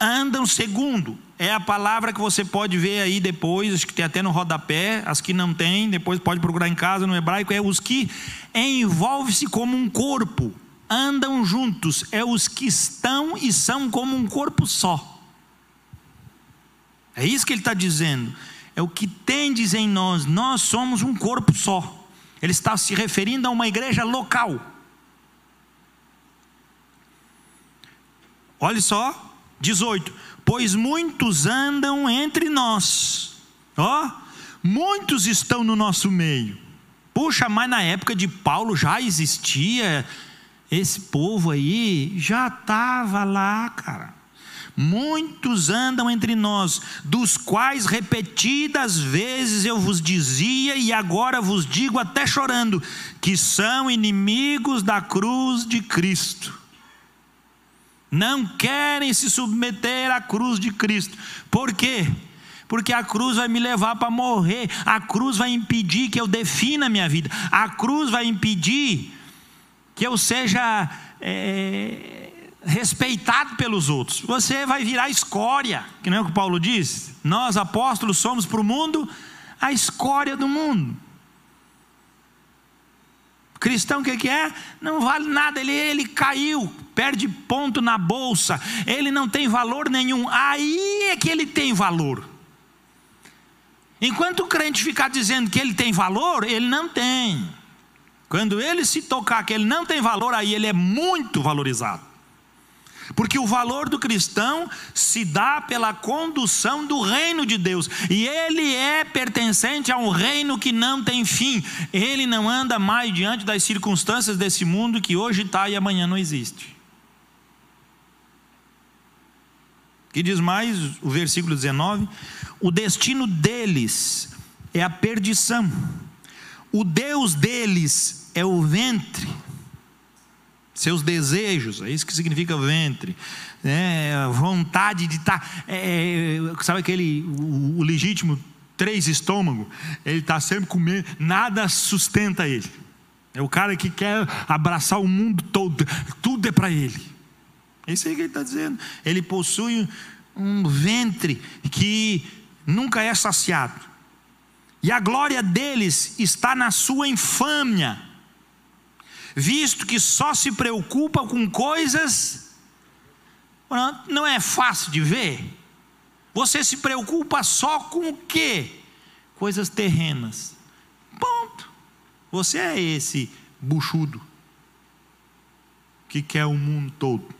andam segundo. É a palavra que você pode ver aí depois, acho que tem até no rodapé, as que não tem, depois pode procurar em casa no hebraico, é os que envolve-se como um corpo, andam juntos, é os que estão e são como um corpo só. É isso que ele está dizendo. É o que tendes em nós, nós somos um corpo só. Ele está se referindo a uma igreja local. Olha só, 18: Pois muitos andam entre nós, ó, muitos estão no nosso meio. Puxa, mas na época de Paulo já existia esse povo aí, já estava lá, cara. Muitos andam entre nós, dos quais repetidas vezes eu vos dizia e agora vos digo até chorando, que são inimigos da cruz de Cristo não querem se submeter à cruz de Cristo. Por quê? Porque a cruz vai me levar para morrer, a cruz vai impedir que eu defina a minha vida, a cruz vai impedir que eu seja é, respeitado pelos outros. Você vai virar escória, que não é o que Paulo diz? Nós, apóstolos, somos para o mundo a escória do mundo. Cristão o que, que é? Não vale nada, ele, ele caiu, perde ponto na bolsa, ele não tem valor nenhum. Aí é que ele tem valor. Enquanto o crente ficar dizendo que ele tem valor, ele não tem. Quando ele se tocar que ele não tem valor, aí ele é muito valorizado. Porque o valor do cristão se dá pela condução do reino de Deus. E ele é pertencente a um reino que não tem fim. Ele não anda mais diante das circunstâncias desse mundo que hoje está e amanhã não existe. Que diz mais o versículo 19: o destino deles é a perdição, o Deus deles é o ventre seus desejos, é isso que significa ventre, né? vontade de estar, tá, é, é, sabe aquele, o, o legítimo, três estômago, ele está sempre comendo, nada sustenta ele, é o cara que quer abraçar o mundo todo, tudo é para ele, é isso aí que ele está dizendo, ele possui um ventre que nunca é saciado, e a glória deles está na sua infâmia, visto que só se preocupa com coisas, não é fácil de ver. Você se preocupa só com o quê? Coisas terrenas. Ponto. Você é esse buchudo que quer o mundo todo.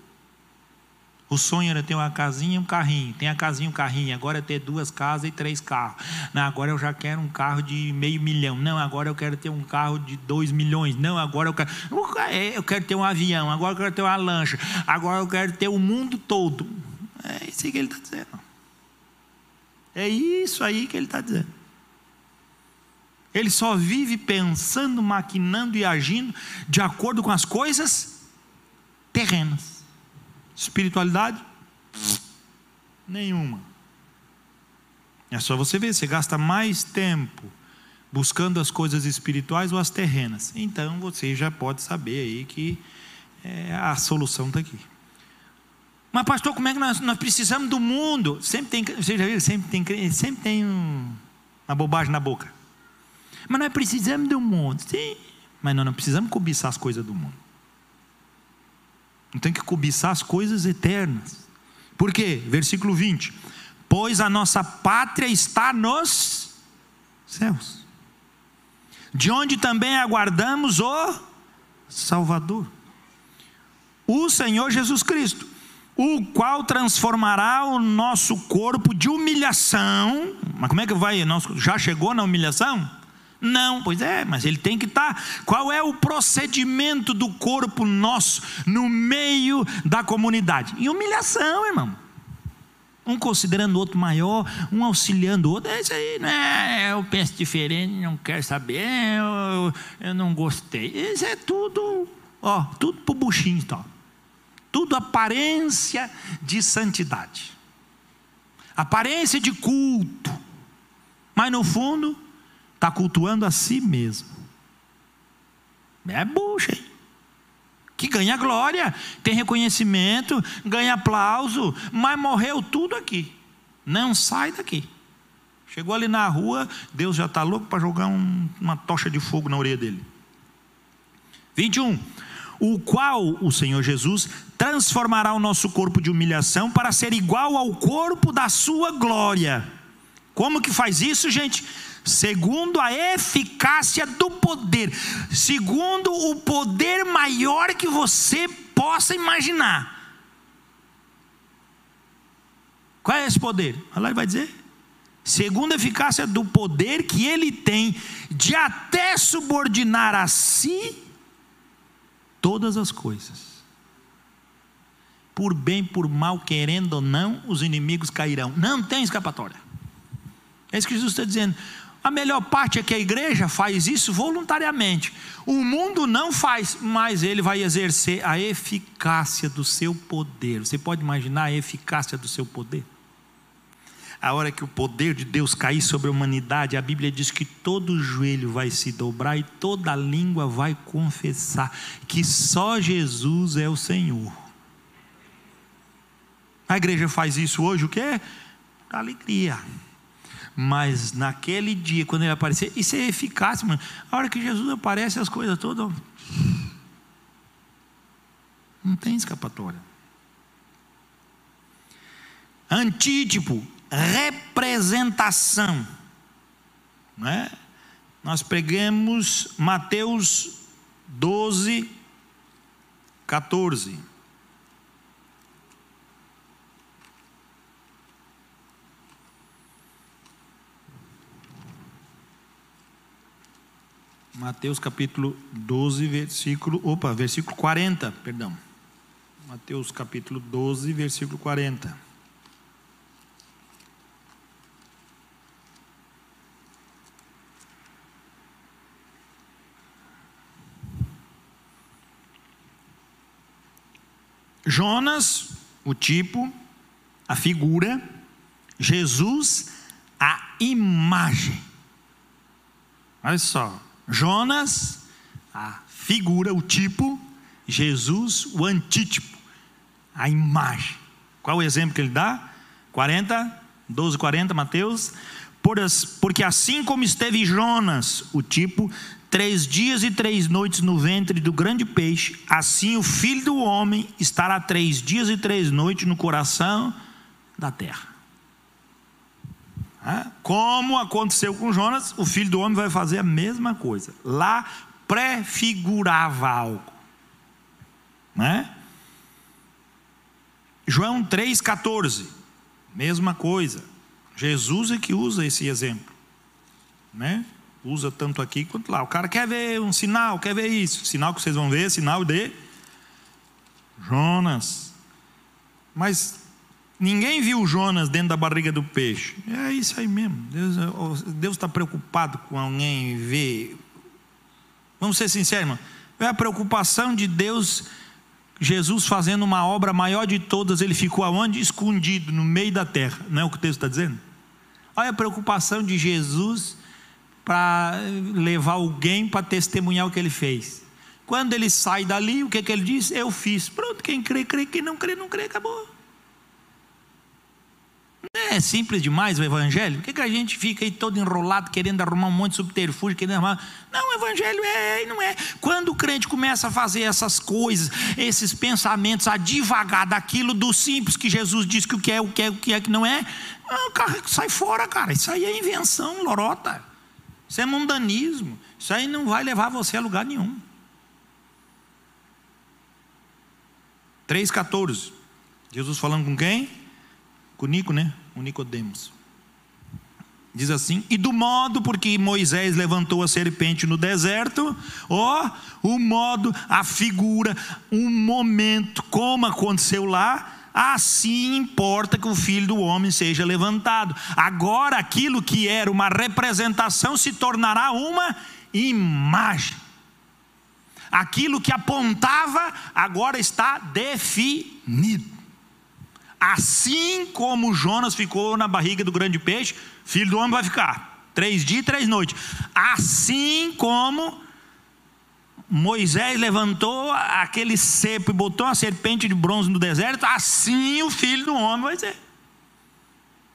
O sonho era ter uma casinha e um carrinho. Tem a casinha e um carrinho. Agora é ter duas casas e três carros. Não, agora eu já quero um carro de meio milhão. Não, agora eu quero ter um carro de dois milhões. Não, agora eu quero. Eu quero ter um avião. Agora eu quero ter uma lancha. Agora eu quero ter o mundo todo. É isso que ele está dizendo. É isso aí que ele está dizendo. Ele só vive pensando, maquinando e agindo de acordo com as coisas terrenas. Espiritualidade? Nenhuma. É só você ver, você gasta mais tempo buscando as coisas espirituais ou as terrenas. Então você já pode saber aí que é, a solução está aqui. Mas pastor, como é que nós, nós precisamos do mundo? Sempre tem, você já viu, sempre tem, sempre tem um, uma bobagem na boca. Mas nós precisamos do mundo. Sim, mas nós não precisamos cobiçar as coisas do mundo. Não tem que cobiçar as coisas eternas. Por quê? Versículo 20: Pois a nossa pátria está nos céus, de onde também aguardamos o Salvador, o Senhor Jesus Cristo, o qual transformará o nosso corpo de humilhação. Mas como é que vai? Já chegou na humilhação? Não, pois é, mas ele tem que estar. Tá. Qual é o procedimento do corpo nosso no meio da comunidade? Em humilhação, irmão. Um considerando o outro maior, um auxiliando o outro. É isso aí, né? Eu penso diferente, não quero saber, eu, eu não gostei. Isso é tudo, ó, tudo pro buchinho, tá? Tudo aparência de santidade, aparência de culto, mas no fundo está cultuando a si mesmo. É bucha, hein? Que ganha glória, tem reconhecimento, ganha aplauso, mas morreu tudo aqui. Não sai daqui. Chegou ali na rua, Deus já está louco para jogar um, uma tocha de fogo na orelha dele. 21. O qual o Senhor Jesus transformará o nosso corpo de humilhação para ser igual ao corpo da sua glória. Como que faz isso, gente? Segundo a eficácia do poder, segundo o poder maior que você possa imaginar. Qual é esse poder? Ele vai dizer. Segundo a eficácia do poder que ele tem de até subordinar a si todas as coisas. Por bem, por mal, querendo ou não, os inimigos cairão. Não tem escapatória. É isso que Jesus está dizendo. A melhor parte é que a igreja faz isso voluntariamente. O mundo não faz, mas ele vai exercer a eficácia do seu poder. Você pode imaginar a eficácia do seu poder? A hora que o poder de Deus cair sobre a humanidade, a Bíblia diz que todo joelho vai se dobrar e toda língua vai confessar que só Jesus é o Senhor. A igreja faz isso hoje, o que? Alegria. Mas naquele dia, quando ele aparecer, isso é eficaz, mano. A hora que Jesus aparece, as coisas todas. Não tem escapatória. Antítipo, representação. Né? Nós pegamos Mateus 12, 14. Mateus capítulo 12, versículo. Opa, versículo 40, perdão. Mateus capítulo 12, versículo 40. Jonas, o tipo, a figura, Jesus, a imagem. Olha só, Jonas, a figura, o tipo, Jesus, o antítipo, a imagem. Qual o exemplo que ele dá? 40, 12, 40, Mateus. Porque assim como esteve Jonas, o tipo, três dias e três noites no ventre do grande peixe, assim o filho do homem estará três dias e três noites no coração da terra. Como aconteceu com Jonas, o filho do homem vai fazer a mesma coisa. Lá prefigurava algo. Né? João 3,14, mesma coisa. Jesus é que usa esse exemplo. Né? usa tanto aqui quanto lá. O cara quer ver um sinal, quer ver isso. Sinal que vocês vão ver sinal de Jonas. Mas ninguém viu Jonas dentro da barriga do peixe. É isso aí mesmo. Deus está preocupado com alguém ver. Vamos ser sinceros, irmão. É a preocupação de Deus. Jesus fazendo uma obra maior de todas, ele ficou aonde? Escondido, no meio da terra. Não é o que o texto está dizendo? Olha a preocupação de Jesus para levar alguém para testemunhar o que ele fez. Quando ele sai dali, o que, que ele diz? Eu fiz. Pronto, quem crê, crê, quem não crê, não crê, acabou. É simples demais o evangelho? Por que, que a gente fica aí todo enrolado, querendo arrumar um monte de subterfúgio, querendo arrumar. Não, o evangelho é e não é. Quando o crente começa a fazer essas coisas, esses pensamentos, a divagar daquilo do simples que Jesus disse que o que é, o que é, o que é, que não é, não, cara, sai fora, cara. Isso aí é invenção, lorota. Isso é mundanismo. Isso aí não vai levar você a lugar nenhum. 3,14. Jesus falando com quem? Com Nico, né? O Nicodemos. Diz assim: E do modo porque Moisés levantou a serpente no deserto, ó, o modo, a figura, um momento, como aconteceu lá, assim importa que o filho do homem seja levantado. Agora, aquilo que era uma representação se tornará uma imagem. Aquilo que apontava agora está definido. Assim como Jonas ficou na barriga do grande peixe, filho do homem vai ficar. Três dias e três noites. Assim como Moisés levantou aquele cepo e botou uma serpente de bronze no deserto, assim o filho do homem vai ser.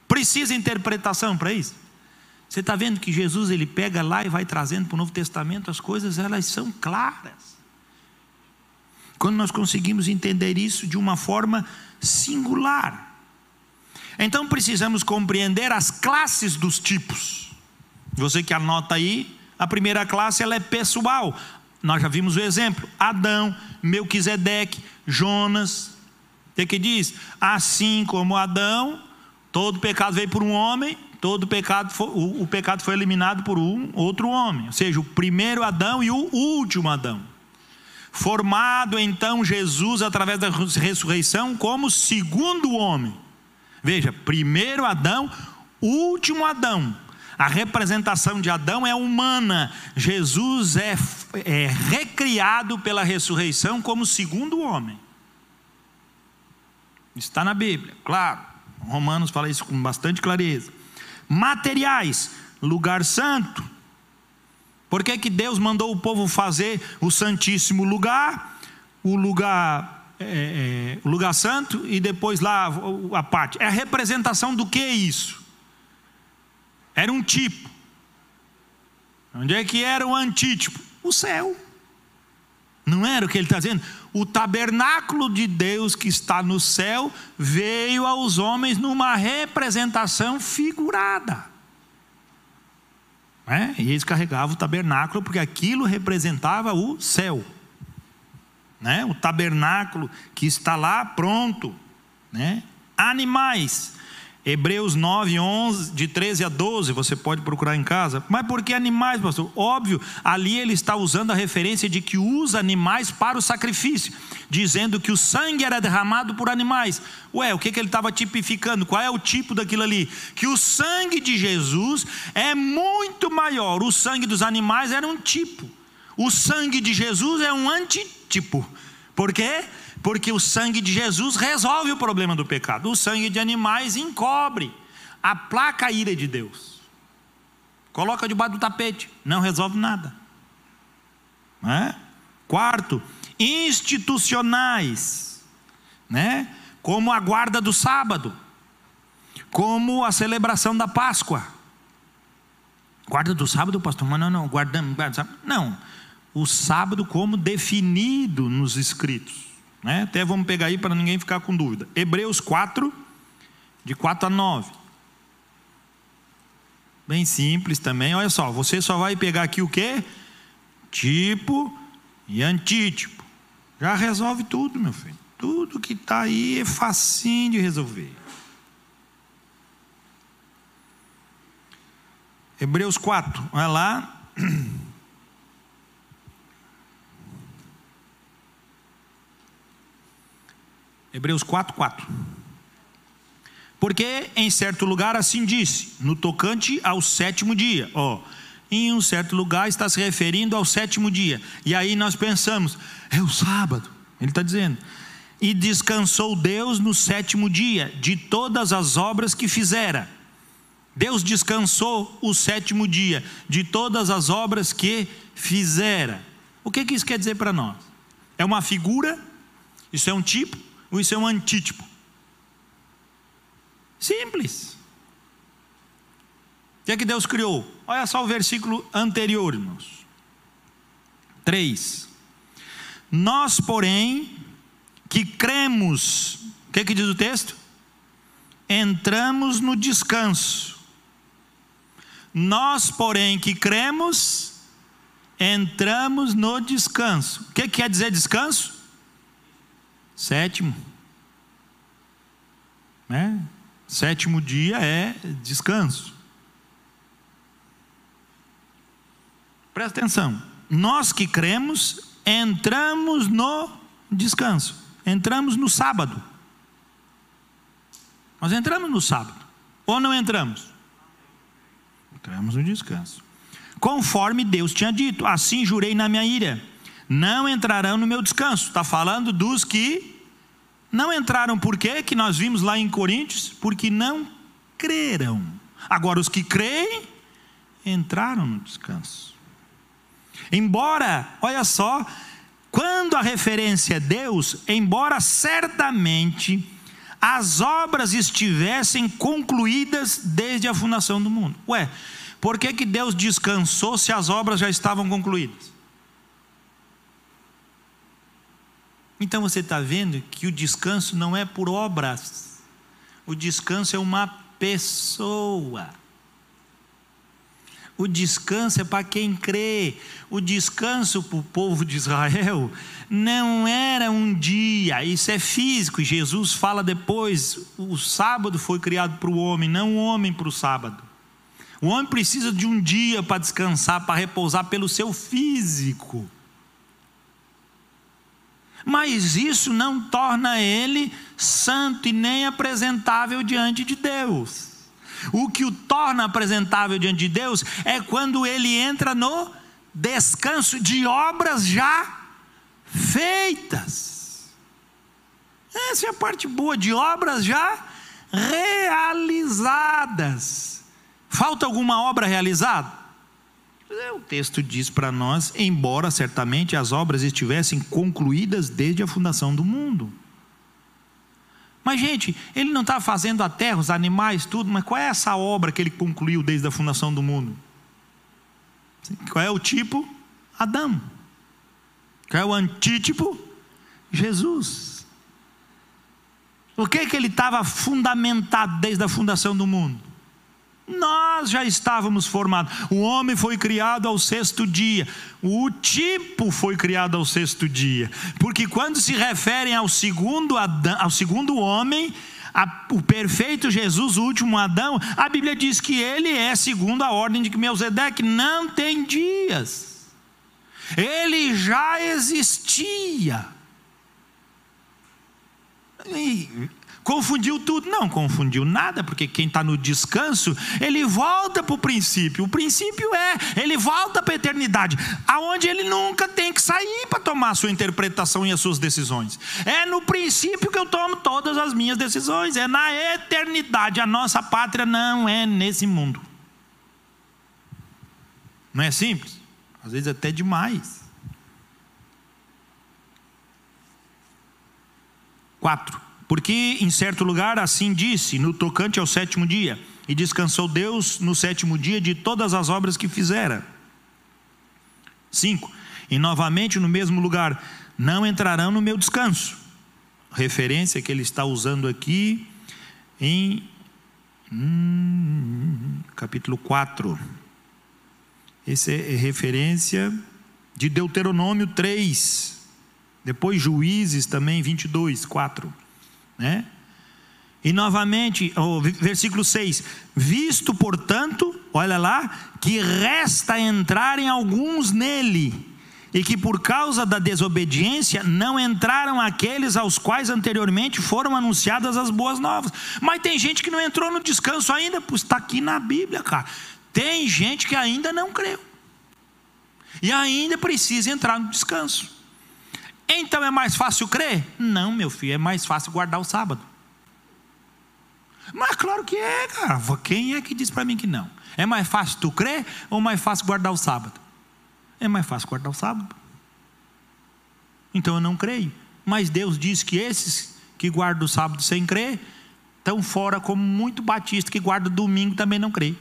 Precisa interpretação para isso? Você está vendo que Jesus ele pega lá e vai trazendo para o Novo Testamento as coisas, elas são claras. Quando nós conseguimos entender isso de uma forma singular. Então precisamos compreender as classes dos tipos. Você que anota aí, a primeira classe ela é pessoal, nós já vimos o exemplo: Adão, Melquisedeque, Jonas. O que, diz? Assim como Adão, todo pecado veio por um homem, todo pecado foi, o, o pecado foi eliminado por um outro homem. Ou seja, o primeiro Adão e o último Adão. Formado então Jesus através da ressurreição como segundo homem. Veja, primeiro Adão, último Adão. A representação de Adão é humana. Jesus é, é recriado pela ressurreição como segundo homem. Está na Bíblia, claro. Romanos fala isso com bastante clareza. Materiais, lugar santo. Por que, que Deus mandou o povo fazer o santíssimo lugar, o lugar, é, é, lugar santo e depois lá a parte? É a representação do que isso? Era um tipo. Onde é que era o antítipo? O céu. Não era o que ele está dizendo? O tabernáculo de Deus que está no céu veio aos homens numa representação figurada. É? E eles carregavam o tabernáculo porque aquilo representava o céu. Né? O tabernáculo que está lá pronto. Né? Animais Hebreus 9, 11, de 13 a 12, você pode procurar em casa. Mas por que animais, pastor? Óbvio, ali ele está usando a referência de que usa animais para o sacrifício, dizendo que o sangue era derramado por animais. Ué, o que, que ele estava tipificando? Qual é o tipo daquilo ali? Que o sangue de Jesus é muito maior. O sangue dos animais era um tipo. O sangue de Jesus é um antitipo. Por quê? Porque o sangue de Jesus resolve o problema do pecado. O sangue de animais encobre, aplaca a ira de Deus. Coloca debaixo do tapete, não resolve nada. É? Quarto, institucionais, né? como a guarda do sábado, como a celebração da Páscoa. Guarda do sábado, pastor, mas não, não, guardamos, guardamos, não. O sábado como definido nos escritos. Né? Até vamos pegar aí para ninguém ficar com dúvida. Hebreus 4, de 4 a 9. Bem simples também. Olha só, você só vai pegar aqui o que? Tipo e antítipo. Já resolve tudo, meu filho. Tudo que está aí é facinho de resolver. Hebreus 4, olha lá. Hebreus 4, 4. Porque em certo lugar assim disse, no tocante ao sétimo dia. Ó, em um certo lugar está se referindo ao sétimo dia. E aí nós pensamos, é o sábado. Ele está dizendo. E descansou Deus no sétimo dia de todas as obras que fizera. Deus descansou o sétimo dia de todas as obras que fizera. O que, que isso quer dizer para nós? É uma figura? Isso é um tipo? Isso é um antítipo? Simples. O que é que Deus criou? Olha só o versículo anterior, irmãos. 3. Nós, porém, que cremos, o que, é que diz o texto? Entramos no descanso. Nós, porém, que cremos, entramos no descanso. O que, que quer dizer descanso? Sétimo. Né? Sétimo dia é descanso. Presta atenção. Nós que cremos, entramos no descanso. Entramos no sábado. Nós entramos no sábado. Ou não entramos? Entramos no descanso. Conforme Deus tinha dito, assim jurei na minha ira não entrarão no meu descanso. Está falando dos que não entraram, por quê? Que nós vimos lá em Coríntios, porque não creram. Agora, os que creem, entraram no descanso. Embora, olha só, quando a referência é Deus, embora certamente as obras estivessem concluídas desde a fundação do mundo. Ué, por que, que Deus descansou se as obras já estavam concluídas? Então você está vendo que o descanso não é por obras, o descanso é uma pessoa. O descanso é para quem crê. O descanso para o povo de Israel não era um dia, isso é físico. Jesus fala depois: o sábado foi criado para o homem, não o homem para o sábado. O homem precisa de um dia para descansar, para repousar pelo seu físico mas isso não torna ele santo e nem apresentável diante de Deus. O que o torna apresentável diante de Deus é quando ele entra no descanso de obras já feitas. Essa é a parte boa, de obras já realizadas. Falta alguma obra realizada? É, o texto diz para nós, embora certamente as obras estivessem concluídas desde a fundação do mundo. Mas, gente, ele não está fazendo a terra, os animais, tudo, mas qual é essa obra que ele concluiu desde a fundação do mundo? Qual é o tipo? Adão. Qual é o antítipo? Jesus. O que, que ele estava fundamentado desde a fundação do mundo? Nós já estávamos formados. O homem foi criado ao sexto dia. O tipo foi criado ao sexto dia. Porque quando se referem ao segundo, Adão, ao segundo homem, a, o perfeito Jesus, o último Adão, a Bíblia diz que ele é segundo a ordem de Melzedeque, não tem dias. Ele já existia. E Confundiu tudo? Não confundiu nada, porque quem está no descanso, ele volta para o princípio. O princípio é, ele volta para a eternidade, aonde ele nunca tem que sair para tomar a sua interpretação e as suas decisões. É no princípio que eu tomo todas as minhas decisões, é na eternidade. A nossa pátria não é nesse mundo. Não é simples? Às vezes até demais. Quatro. Porque em certo lugar assim disse, no tocante ao sétimo dia, e descansou Deus no sétimo dia de todas as obras que fizera. 5. E novamente no mesmo lugar, não entrarão no meu descanso. Referência que ele está usando aqui em hum, capítulo 4. Essa é referência de Deuteronômio 3. Depois Juízes também 22, 4 né? E novamente, o versículo 6: Visto, portanto, olha lá, que resta entrarem alguns nele, e que por causa da desobediência não entraram aqueles aos quais anteriormente foram anunciadas as boas novas. Mas tem gente que não entrou no descanso ainda, pois está aqui na Bíblia, cara. Tem gente que ainda não creu, e ainda precisa entrar no descanso. Então é mais fácil crer? Não, meu filho, é mais fácil guardar o sábado. Mas claro que é, cara. Quem é que diz para mim que não? É mais fácil tu crer ou mais fácil guardar o sábado? É mais fácil guardar o sábado. Então eu não creio. Mas Deus diz que esses que guardam o sábado sem crer estão fora como muito batista que guarda o domingo também não crê.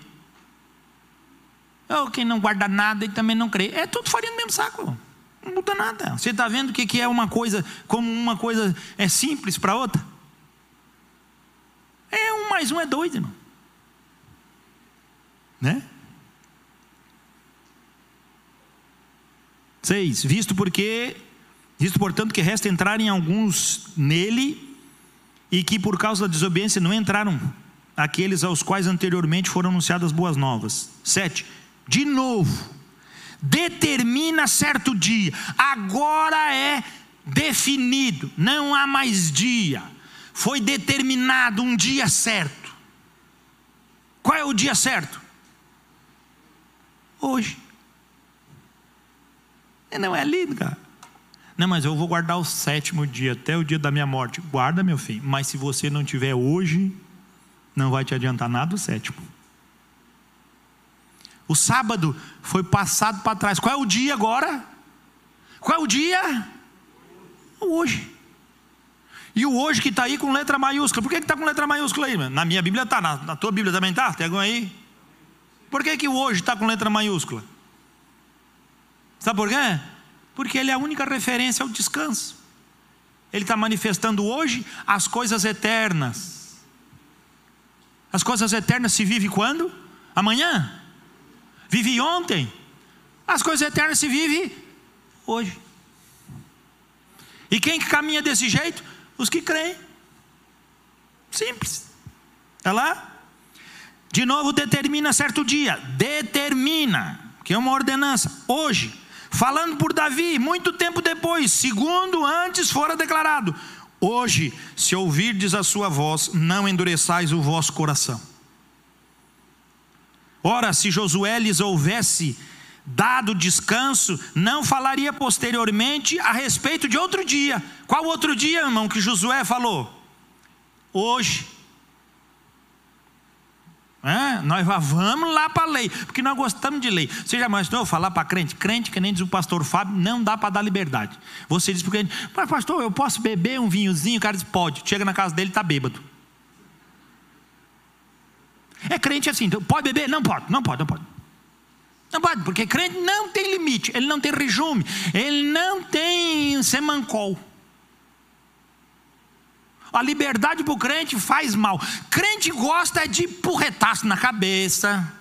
Ou quem não guarda nada e também não crê. É tudo farinha no mesmo saco. Não muda nada. Você está vendo o que é uma coisa, como uma coisa é simples para outra? É um mais um é dois, irmão. Né? Seis, visto porque, visto portanto que resta entrar em alguns nele, e que por causa da desobediência não entraram aqueles aos quais anteriormente foram anunciadas boas novas. Sete, de novo, determina certo dia, agora é definido, não há mais dia, foi determinado um dia certo. Qual é o dia certo? Hoje. Não é lindo, cara. Não, mas eu vou guardar o sétimo dia até o dia da minha morte. Guarda, meu filho. Mas se você não tiver hoje, não vai te adiantar nada o sétimo. O sábado foi passado para trás. Qual é o dia agora? Qual é o dia? Hoje. E o hoje que está aí com letra maiúscula. Por que está com letra maiúscula aí? Na minha Bíblia está, na, na, tua Bíblia também está? Tem algum aí? Por que, que o hoje está com letra maiúscula? Sabe por quê? Porque ele é a única referência ao descanso. Ele está manifestando hoje as coisas eternas. As coisas eternas se vivem quando? Amanhã? Vivi ontem, as coisas eternas se vivem hoje. E quem que caminha desse jeito? Os que creem. Simples. Está lá? De novo, determina certo dia. Determina, que é uma ordenança. Hoje, falando por Davi, muito tempo depois, segundo antes fora declarado. Hoje, se ouvirdes a sua voz, não endureçais o vosso coração. Ora, se Josué lhes houvesse dado descanso, não falaria posteriormente a respeito de outro dia. Qual outro dia, irmão, que Josué falou? Hoje. É, nós vamos lá para a lei, porque nós gostamos de lei. Você já imaginou falar para crente? Crente, que nem diz o pastor Fábio, não dá para dar liberdade. Você diz para o crente, mas pastor, eu posso beber um vinhozinho? O cara diz, pode. Chega na casa dele, está bêbado. É crente assim, então, pode beber? Não pode, não pode, não pode. Não pode, porque crente não tem limite, ele não tem rejume, ele não tem semancol. A liberdade para o crente faz mal. Crente gosta de porretaço na cabeça.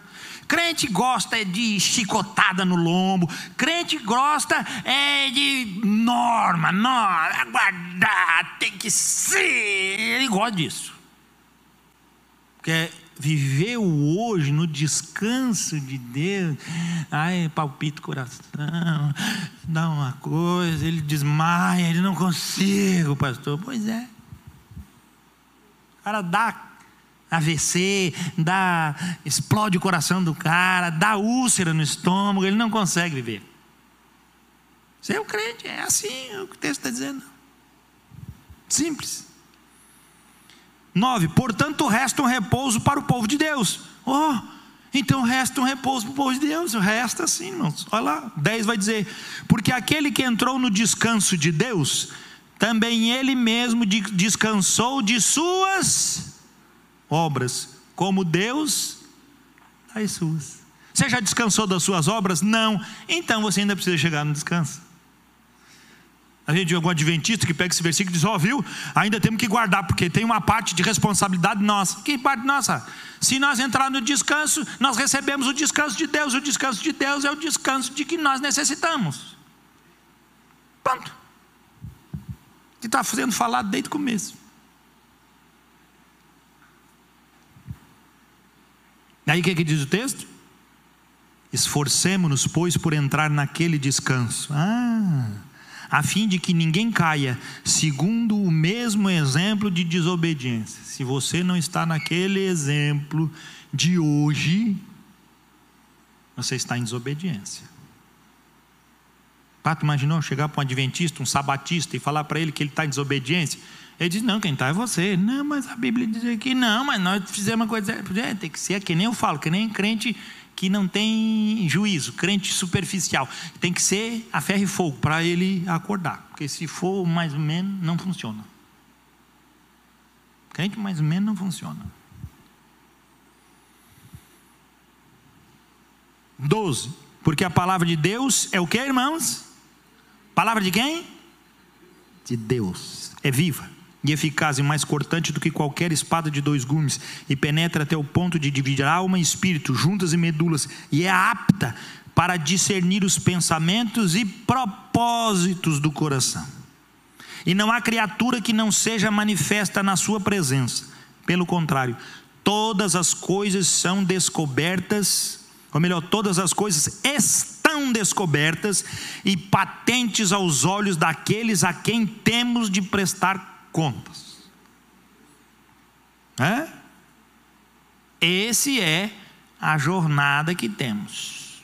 Crente gosta de chicotada no lombo. Crente gosta é de norma, norma, aguardar, tem que ser. Ele gosta disso. Porque viver o hoje no descanso de Deus, ai, palpita o coração, dá uma coisa, ele desmaia, ele não consigo, pastor. Pois é. O cara dá AVC, dá, explode o coração do cara, dá úlcera no estômago, ele não consegue viver. Você é um crente, é assim o que o texto está dizendo. Simples. 9. Portanto, resta um repouso para o povo de Deus. Oh, então resta um repouso para o povo de Deus. Resta sim, irmãos. Olha lá. 10 vai dizer: Porque aquele que entrou no descanso de Deus, também ele mesmo descansou de suas obras, como Deus das suas. Você já descansou das suas obras? Não. Então você ainda precisa chegar no descanso. A gente algum adventista que pega esse versículo e diz: Ó, oh, viu? Ainda temos que guardar, porque tem uma parte de responsabilidade nossa. Que parte nossa? Se nós entrar no descanso, nós recebemos o descanso de Deus. O descanso de Deus é o descanso de que nós necessitamos. Pronto. Que está sendo falado desde o começo. Aí o que, que diz o texto? Esforcemos-nos, pois, por entrar naquele descanso. Ah a fim de que ninguém caia, segundo o mesmo exemplo de desobediência. Se você não está naquele exemplo de hoje, você está em desobediência. Pato imaginou chegar para um adventista, um sabatista, e falar para ele que ele está em desobediência? Ele diz: Não, quem está é você. Não, mas a Bíblia diz que não, mas nós fizemos uma coisa. É, tem que ser que nem eu falo, que nem crente que não tem juízo, crente superficial. Tem que ser a ferro e fogo para ele acordar. Porque se for mais ou menos, não funciona. Crente mais ou menos não funciona. Doze. Porque a palavra de Deus é o que, irmãos? Palavra de quem? De Deus. É viva e eficaz e mais cortante do que qualquer espada de dois gumes, e penetra até o ponto de dividir alma e espírito, juntas e medulas, e é apta para discernir os pensamentos e propósitos do coração. E não há criatura que não seja manifesta na sua presença. Pelo contrário, todas as coisas são descobertas, ou melhor, todas as coisas estão descobertas e patentes aos olhos daqueles a quem temos de prestar contas. É? Esse é a jornada que temos.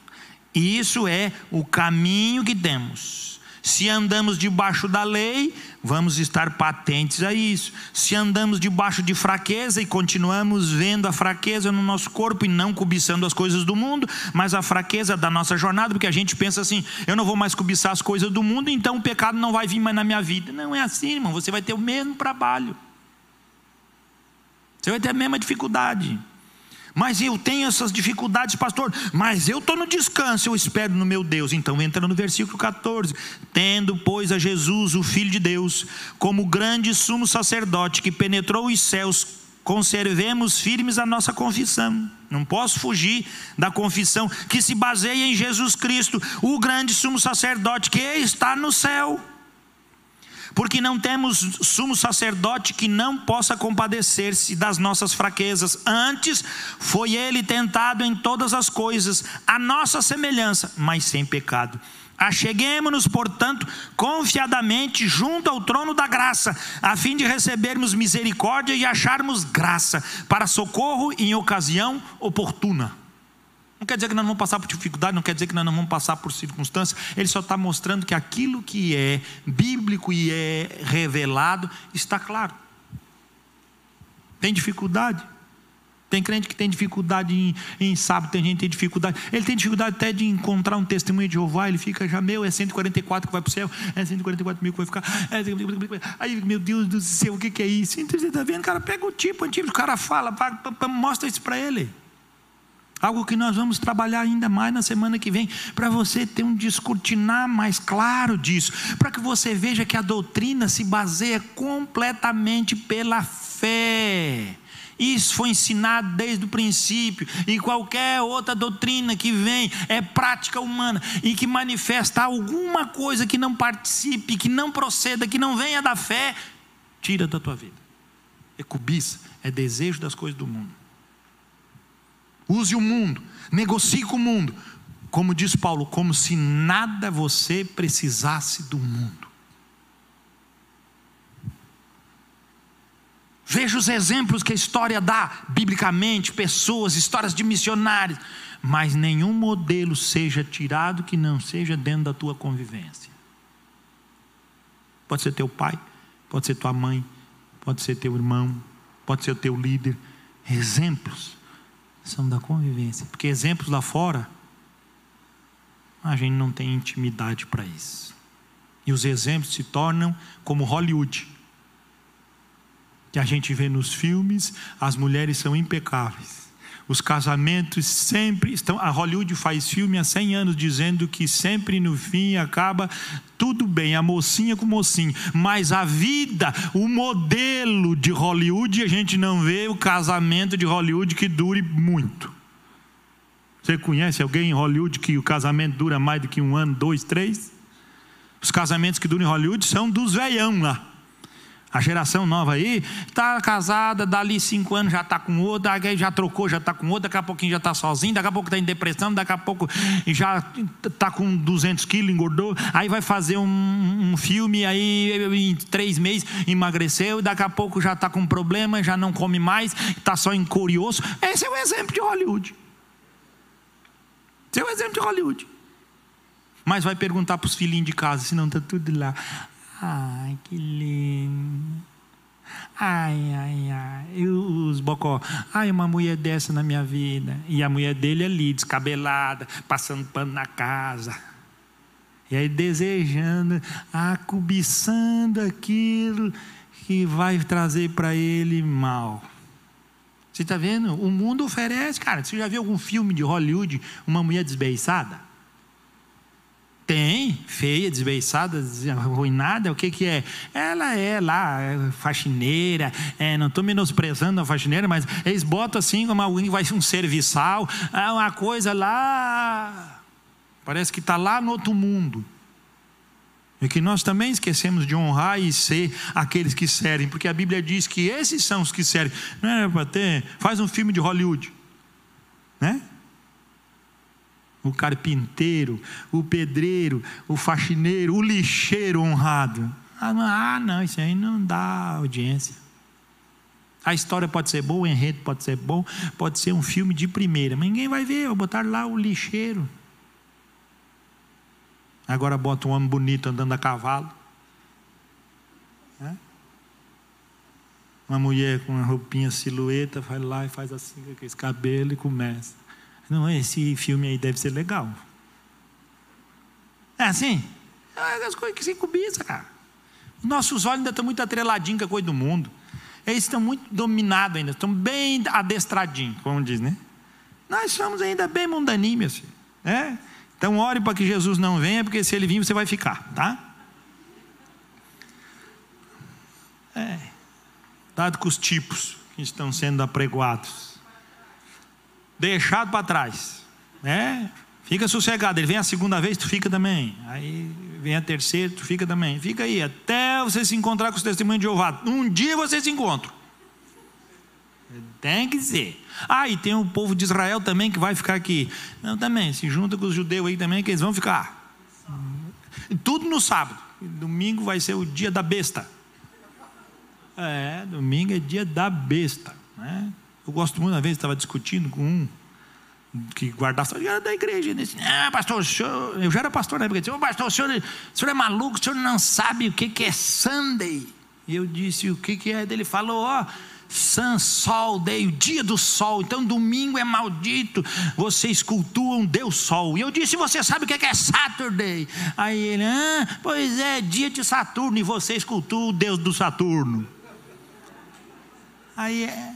Isso é o caminho que temos. Se andamos debaixo da lei, vamos estar patentes a isso. Se andamos debaixo de fraqueza e continuamos vendo a fraqueza no nosso corpo e não cobiçando as coisas do mundo, mas a fraqueza da nossa jornada, porque a gente pensa assim: eu não vou mais cobiçar as coisas do mundo, então o pecado não vai vir mais na minha vida. Não é assim, irmão. Você vai ter o mesmo trabalho, você vai ter a mesma dificuldade. Mas eu tenho essas dificuldades, pastor. Mas eu estou no descanso, eu espero no meu Deus. Então entra no versículo 14: Tendo, pois, a Jesus, o Filho de Deus, como grande sumo sacerdote que penetrou os céus, conservemos firmes a nossa confissão. Não posso fugir da confissão que se baseia em Jesus Cristo, o grande sumo sacerdote que está no céu porque não temos sumo sacerdote que não possa compadecer-se das nossas fraquezas. Antes foi ele tentado em todas as coisas, a nossa semelhança, mas sem pecado. Acheguemos-nos, portanto, confiadamente junto ao trono da graça, a fim de recebermos misericórdia e acharmos graça para socorro em ocasião oportuna. Não quer dizer que nós não vamos passar por dificuldade, não quer dizer que nós não vamos passar por circunstâncias. Ele só está mostrando que aquilo que é bíblico e é revelado está claro. Tem dificuldade? Tem crente que tem dificuldade em, em sábado, tem gente que tem dificuldade. Ele tem dificuldade até de encontrar um testemunho de Jeová, ele fica já, meu, é 144 que vai para o céu, é 144 mil que vai ficar. É, aí, meu Deus do céu, o que, que é isso? Então você está vendo, cara, pega o tipo antigo, o cara fala, mostra isso para ele. Algo que nós vamos trabalhar ainda mais na semana que vem, para você ter um descortinar mais claro disso, para que você veja que a doutrina se baseia completamente pela fé. Isso foi ensinado desde o princípio, e qualquer outra doutrina que vem é prática humana e que manifesta alguma coisa que não participe, que não proceda, que não venha da fé, tira da tua vida. É cobiça, é desejo das coisas do mundo. Use o mundo, negocie com o mundo. Como diz Paulo, como se nada você precisasse do mundo. Veja os exemplos que a história dá, biblicamente, pessoas, histórias de missionários, mas nenhum modelo seja tirado que não seja dentro da tua convivência. Pode ser teu pai, pode ser tua mãe, pode ser teu irmão, pode ser teu líder. Exemplos são da convivência, porque exemplos lá fora, a gente não tem intimidade para isso. E os exemplos se tornam como Hollywood que a gente vê nos filmes, as mulheres são impecáveis. Os casamentos sempre estão. A Hollywood faz filme há 100 anos dizendo que sempre no fim acaba tudo bem, a mocinha com o mocinho. Mas a vida, o modelo de Hollywood, a gente não vê o casamento de Hollywood que dure muito. Você conhece alguém em Hollywood que o casamento dura mais do que um ano, dois, três? Os casamentos que duram em Hollywood são dos veião lá. A geração nova aí está casada, dali cinco anos já está com outro, daqui já trocou, já está com outro, daqui a pouquinho já está sozinho, daqui a pouco está em depressão, daqui a pouco já está com 200 quilos, engordou, aí vai fazer um, um, filme, aí em três meses emagreceu, daqui a pouco já está com problema, já não come mais, está só em curioso. Esse é o exemplo de Hollywood. Esse é o exemplo de Hollywood. Mas vai perguntar para os filhinhos de casa, se não está tudo lá. Ai, que lindo. Ai, ai, ai. E os bocó. Ai, uma mulher dessa na minha vida. E a mulher dele ali, descabelada, passando pano na casa. E aí desejando, acubiçando aquilo que vai trazer para ele mal. Você está vendo? O mundo oferece, cara. Você já viu algum filme de Hollywood, uma mulher desbeiçada? Tem, feia, desbeiçada, arruinada, o que que é? Ela é lá, é faxineira, é, não estou menosprezando a faxineira, mas eles botam assim como alguém vai um serviçal, é uma coisa lá, parece que está lá no outro mundo. E que nós também esquecemos de honrar e ser aqueles que servem, porque a Bíblia diz que esses são os que servem. Não é para ter, faz um filme de Hollywood, né? O carpinteiro, o pedreiro, o faxineiro, o lixeiro honrado. Ah, não, isso aí não dá audiência. A história pode ser boa, o enredo pode ser bom, pode ser um filme de primeira, mas ninguém vai ver, botar lá o lixeiro. Agora bota um homem bonito andando a cavalo. Uma mulher com uma roupinha silhueta, vai lá e faz assim com esse cabelo e começa. Não, esse filme aí deve ser legal. É assim? É as coisas que se cobiça, cara. Nossos olhos ainda estão muito atreladinhos com a coisa do mundo. Eles estão muito dominados ainda, estão bem adestradinhos, como diz, né? Nós somos ainda bem mundaninhos, meu filho. É? Então ore para que Jesus não venha, porque se ele vir você vai ficar, tá? É. Dado com os tipos que estão sendo apregoados deixado para trás. Né? Fica sossegado. Ele vem a segunda vez, tu fica também. Aí vem a terceira, tu fica também. Fica aí, até você se encontrar com os testemunhos de Jeová. Um dia você se encontra. Tem que ser. Ah, e tem o povo de Israel também que vai ficar aqui. Não, também, se junta com os judeus aí também, que eles vão ficar. Tudo no sábado. Domingo vai ser o dia da besta. É, domingo é dia da besta. Né? Eu gosto muito, uma vez estava discutindo com um que guardava, era da igreja, ele disse, ah, pastor, senhor, eu já era pastor na época, disse, oh, pastor, o senhor, o senhor é maluco, o senhor não sabe o que, que é Sunday. E eu disse, o que, que é? Ele falou, ó, oh, Sun Sol Day, o dia do sol. Então domingo é maldito. Vocês cultuam Deus Sol. E eu disse: Você sabe o que é Saturday? Aí ele: ah, Pois é, dia de Saturno. E vocês cultuam o Deus do Saturno. Aí é.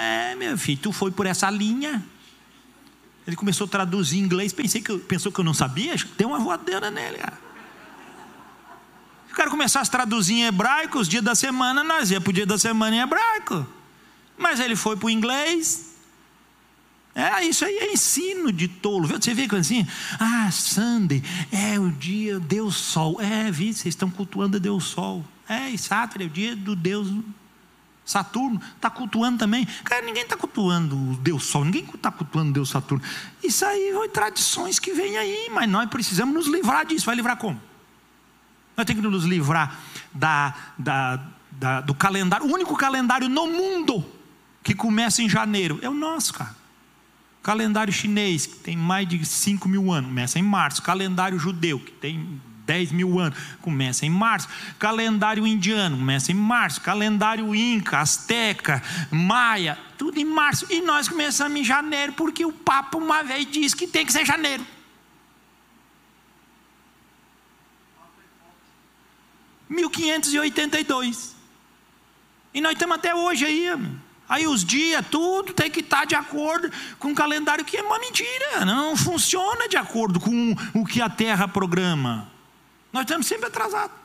É, meu filho, tu foi por essa linha. Ele começou a traduzir em inglês, pensei que, pensou que eu não sabia, tem uma voadeira nele. Cara. Se o cara começasse a traduzir em hebraico, os dias da semana, nós ia para o dia da semana em hebraico. Mas ele foi para o inglês. É, isso aí é ensino de tolo. Você vê que assim, ah, Sunday é o dia Deus Sol. É, vi, vocês estão cultuando Deus Sol. É, e Saturday é o dia do Deus Saturno está cultuando também. Cara, ninguém está cultuando o Deus Sol, ninguém está cultuando o Deus Saturno. Isso aí foi tradições que vêm aí, mas nós precisamos nos livrar disso. Vai livrar como? Nós temos que nos livrar da, da, da, do calendário. O único calendário no mundo que começa em janeiro é o nosso, cara. Calendário chinês, que tem mais de 5 mil anos, começa em março. Calendário judeu, que tem 10 mil anos, começa em março. Calendário indiano, começa em março. Calendário inca, asteca, maia, tudo em março. E nós começamos em janeiro, porque o Papa uma vez disse que tem que ser janeiro. (1582) E nós estamos até hoje aí, Aí os dias, tudo tem que estar de acordo com o calendário, que é uma mentira. Não funciona de acordo com o que a Terra programa. Nós estamos sempre atrasados.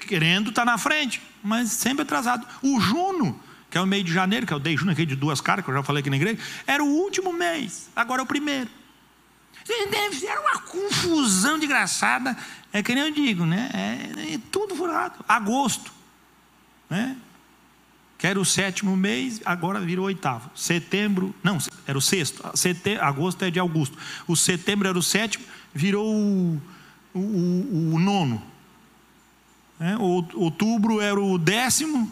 Querendo estar tá na frente, mas sempre atrasado. O Juno, que é o mês de janeiro, que é o Dei Juno, aquele de duas caras, que eu já falei aqui na igreja, era o último mês, agora é o primeiro. Era uma confusão desgraçada. É que nem eu digo, né? É, é tudo furado. Agosto, né? que era o sétimo mês, agora virou oitavo. Setembro, não, era o sexto. Agosto é de Augusto. O setembro era o sétimo, virou o, o, o, nono. É, outubro era o décimo,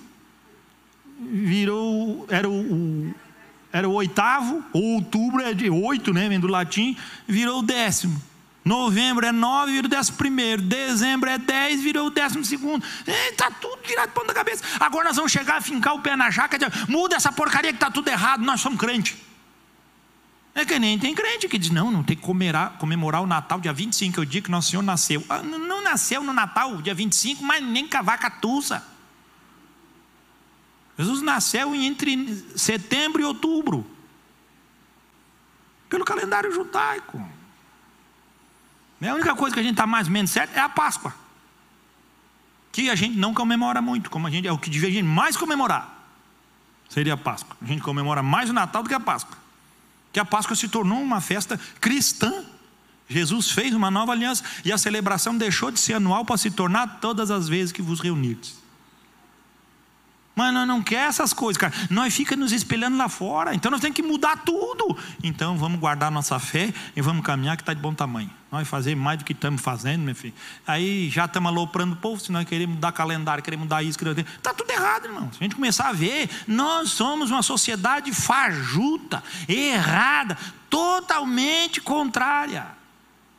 virou, era o, era o oitavo, outubro é de oito, né, vem do latim, virou o décimo. Novembro é nove, virou o décimo primeiro. Dezembro é dez, virou o décimo segundo. Está tudo virado de ponta da cabeça. Agora nós vamos chegar a fincar o pé na jaca. Muda essa porcaria que está tudo errado. Nós somos crentes. É que nem tem crente que diz: não, não tem que comemorar, comemorar o Natal dia 25, que é o dia que Nosso Senhor nasceu. Ah, não nasceu no Natal, dia 25, mas nem cavaca tusa. Jesus nasceu entre setembro e outubro, pelo calendário judaico. A única coisa que a gente está mais ou menos certo é a Páscoa, que a gente não comemora muito, como a gente é o que devia a gente mais comemorar. Seria a Páscoa. A gente comemora mais o Natal do que a Páscoa que a Páscoa se tornou uma festa cristã. Jesus fez uma nova aliança e a celebração deixou de ser anual para se tornar todas as vezes que vos reunirdes. Mas nós não quer essas coisas, cara. Nós fica nos espelhando lá fora. Então nós temos que mudar tudo. Então vamos guardar nossa fé e vamos caminhar que está de bom tamanho. Nós fazer mais do que estamos fazendo, meu filho. Aí já estamos aloprando o povo, se nós queremos mudar calendário, queremos mudar isso, queremos... Está tudo errado, irmão. Se a gente começar a ver, nós somos uma sociedade fajuta, errada, totalmente contrária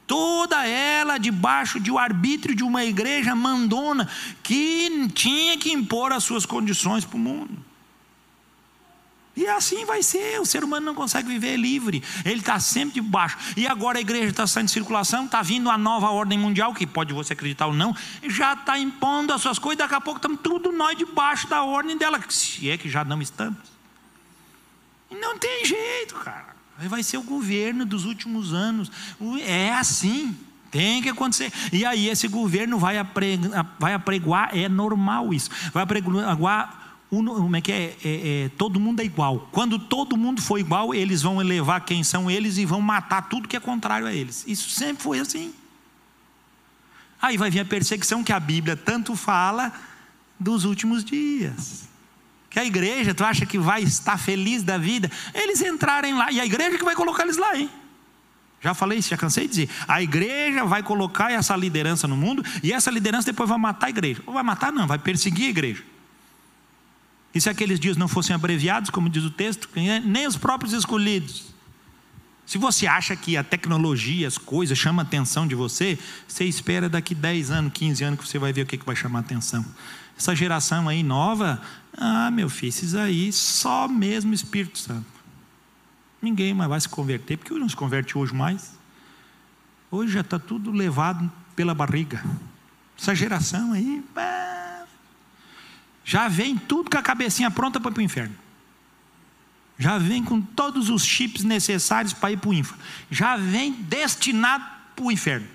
toda ela debaixo de o um arbítrio de uma igreja mandona que tinha que impor as suas condições para o mundo. E assim vai ser, o ser humano não consegue viver livre, ele está sempre debaixo. E agora a igreja está saindo de circulação, está vindo a nova ordem mundial, que pode você acreditar ou não, já está impondo as suas coisas, daqui a pouco estamos tudo nós debaixo da ordem dela, se é que já não estamos. E não tem jeito, cara vai ser o governo dos últimos anos. É assim. Tem que acontecer. E aí esse governo vai apregoar, vai apregoar é normal isso. Vai apregoar como é que é? É, é? Todo mundo é igual. Quando todo mundo for igual, eles vão elevar quem são eles e vão matar tudo que é contrário a eles. Isso sempre foi assim. Aí vai vir a perseguição que a Bíblia tanto fala dos últimos dias que a igreja, tu acha que vai estar feliz da vida? Eles entrarem lá, e a igreja que vai colocar eles lá, hein? Já falei isso, já cansei de dizer. A igreja vai colocar essa liderança no mundo, e essa liderança depois vai matar a igreja. Ou vai matar, não, vai perseguir a igreja. E se aqueles dias não fossem abreviados, como diz o texto, nem os próprios escolhidos. Se você acha que a tecnologia, as coisas chamam a atenção de você, você espera daqui 10 anos, 15 anos que você vai ver o que vai chamar a atenção. Essa geração aí nova, ah, meu filho, esses aí, só mesmo Espírito Santo. Ninguém mais vai se converter, porque não se converte hoje mais. Hoje já está tudo levado pela barriga. Essa geração aí, já vem tudo com a cabecinha pronta para ir para o inferno. Já vem com todos os chips necessários para ir para o inferno. Já vem destinado para o inferno.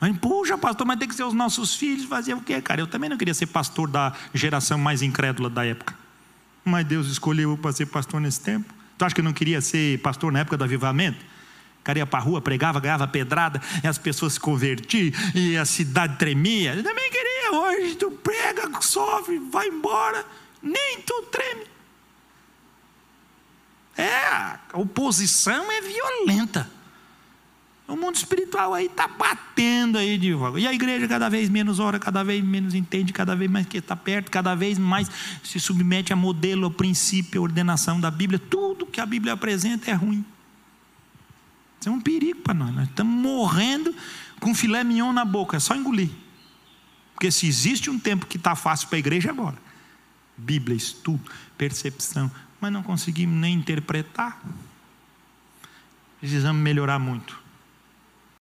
Mas, puxa, pastor, mas tem que ser os nossos filhos fazer o quê, cara? Eu também não queria ser pastor da geração mais incrédula da época. Mas Deus escolheu para ser pastor nesse tempo. Tu acha que eu não queria ser pastor na época do avivamento? cara ia para a rua, pregava, ganhava pedrada, e as pessoas se convertiam, e a cidade tremia. Eu também queria, hoje tu prega, sofre, vai embora, nem tu treme. É, a oposição é violenta. O mundo espiritual aí está batendo aí de volta. E a igreja cada vez menos ora, cada vez menos entende, cada vez mais que está perto, cada vez mais se submete a modelo, ao princípio, a ordenação da Bíblia. Tudo que a Bíblia apresenta é ruim. Isso é um perigo para nós. Nós estamos morrendo com filé mignon na boca, é só engolir. Porque se existe um tempo que está fácil para a igreja, é agora. Bíblia, estudo, percepção, mas não conseguimos nem interpretar. Precisamos melhorar muito.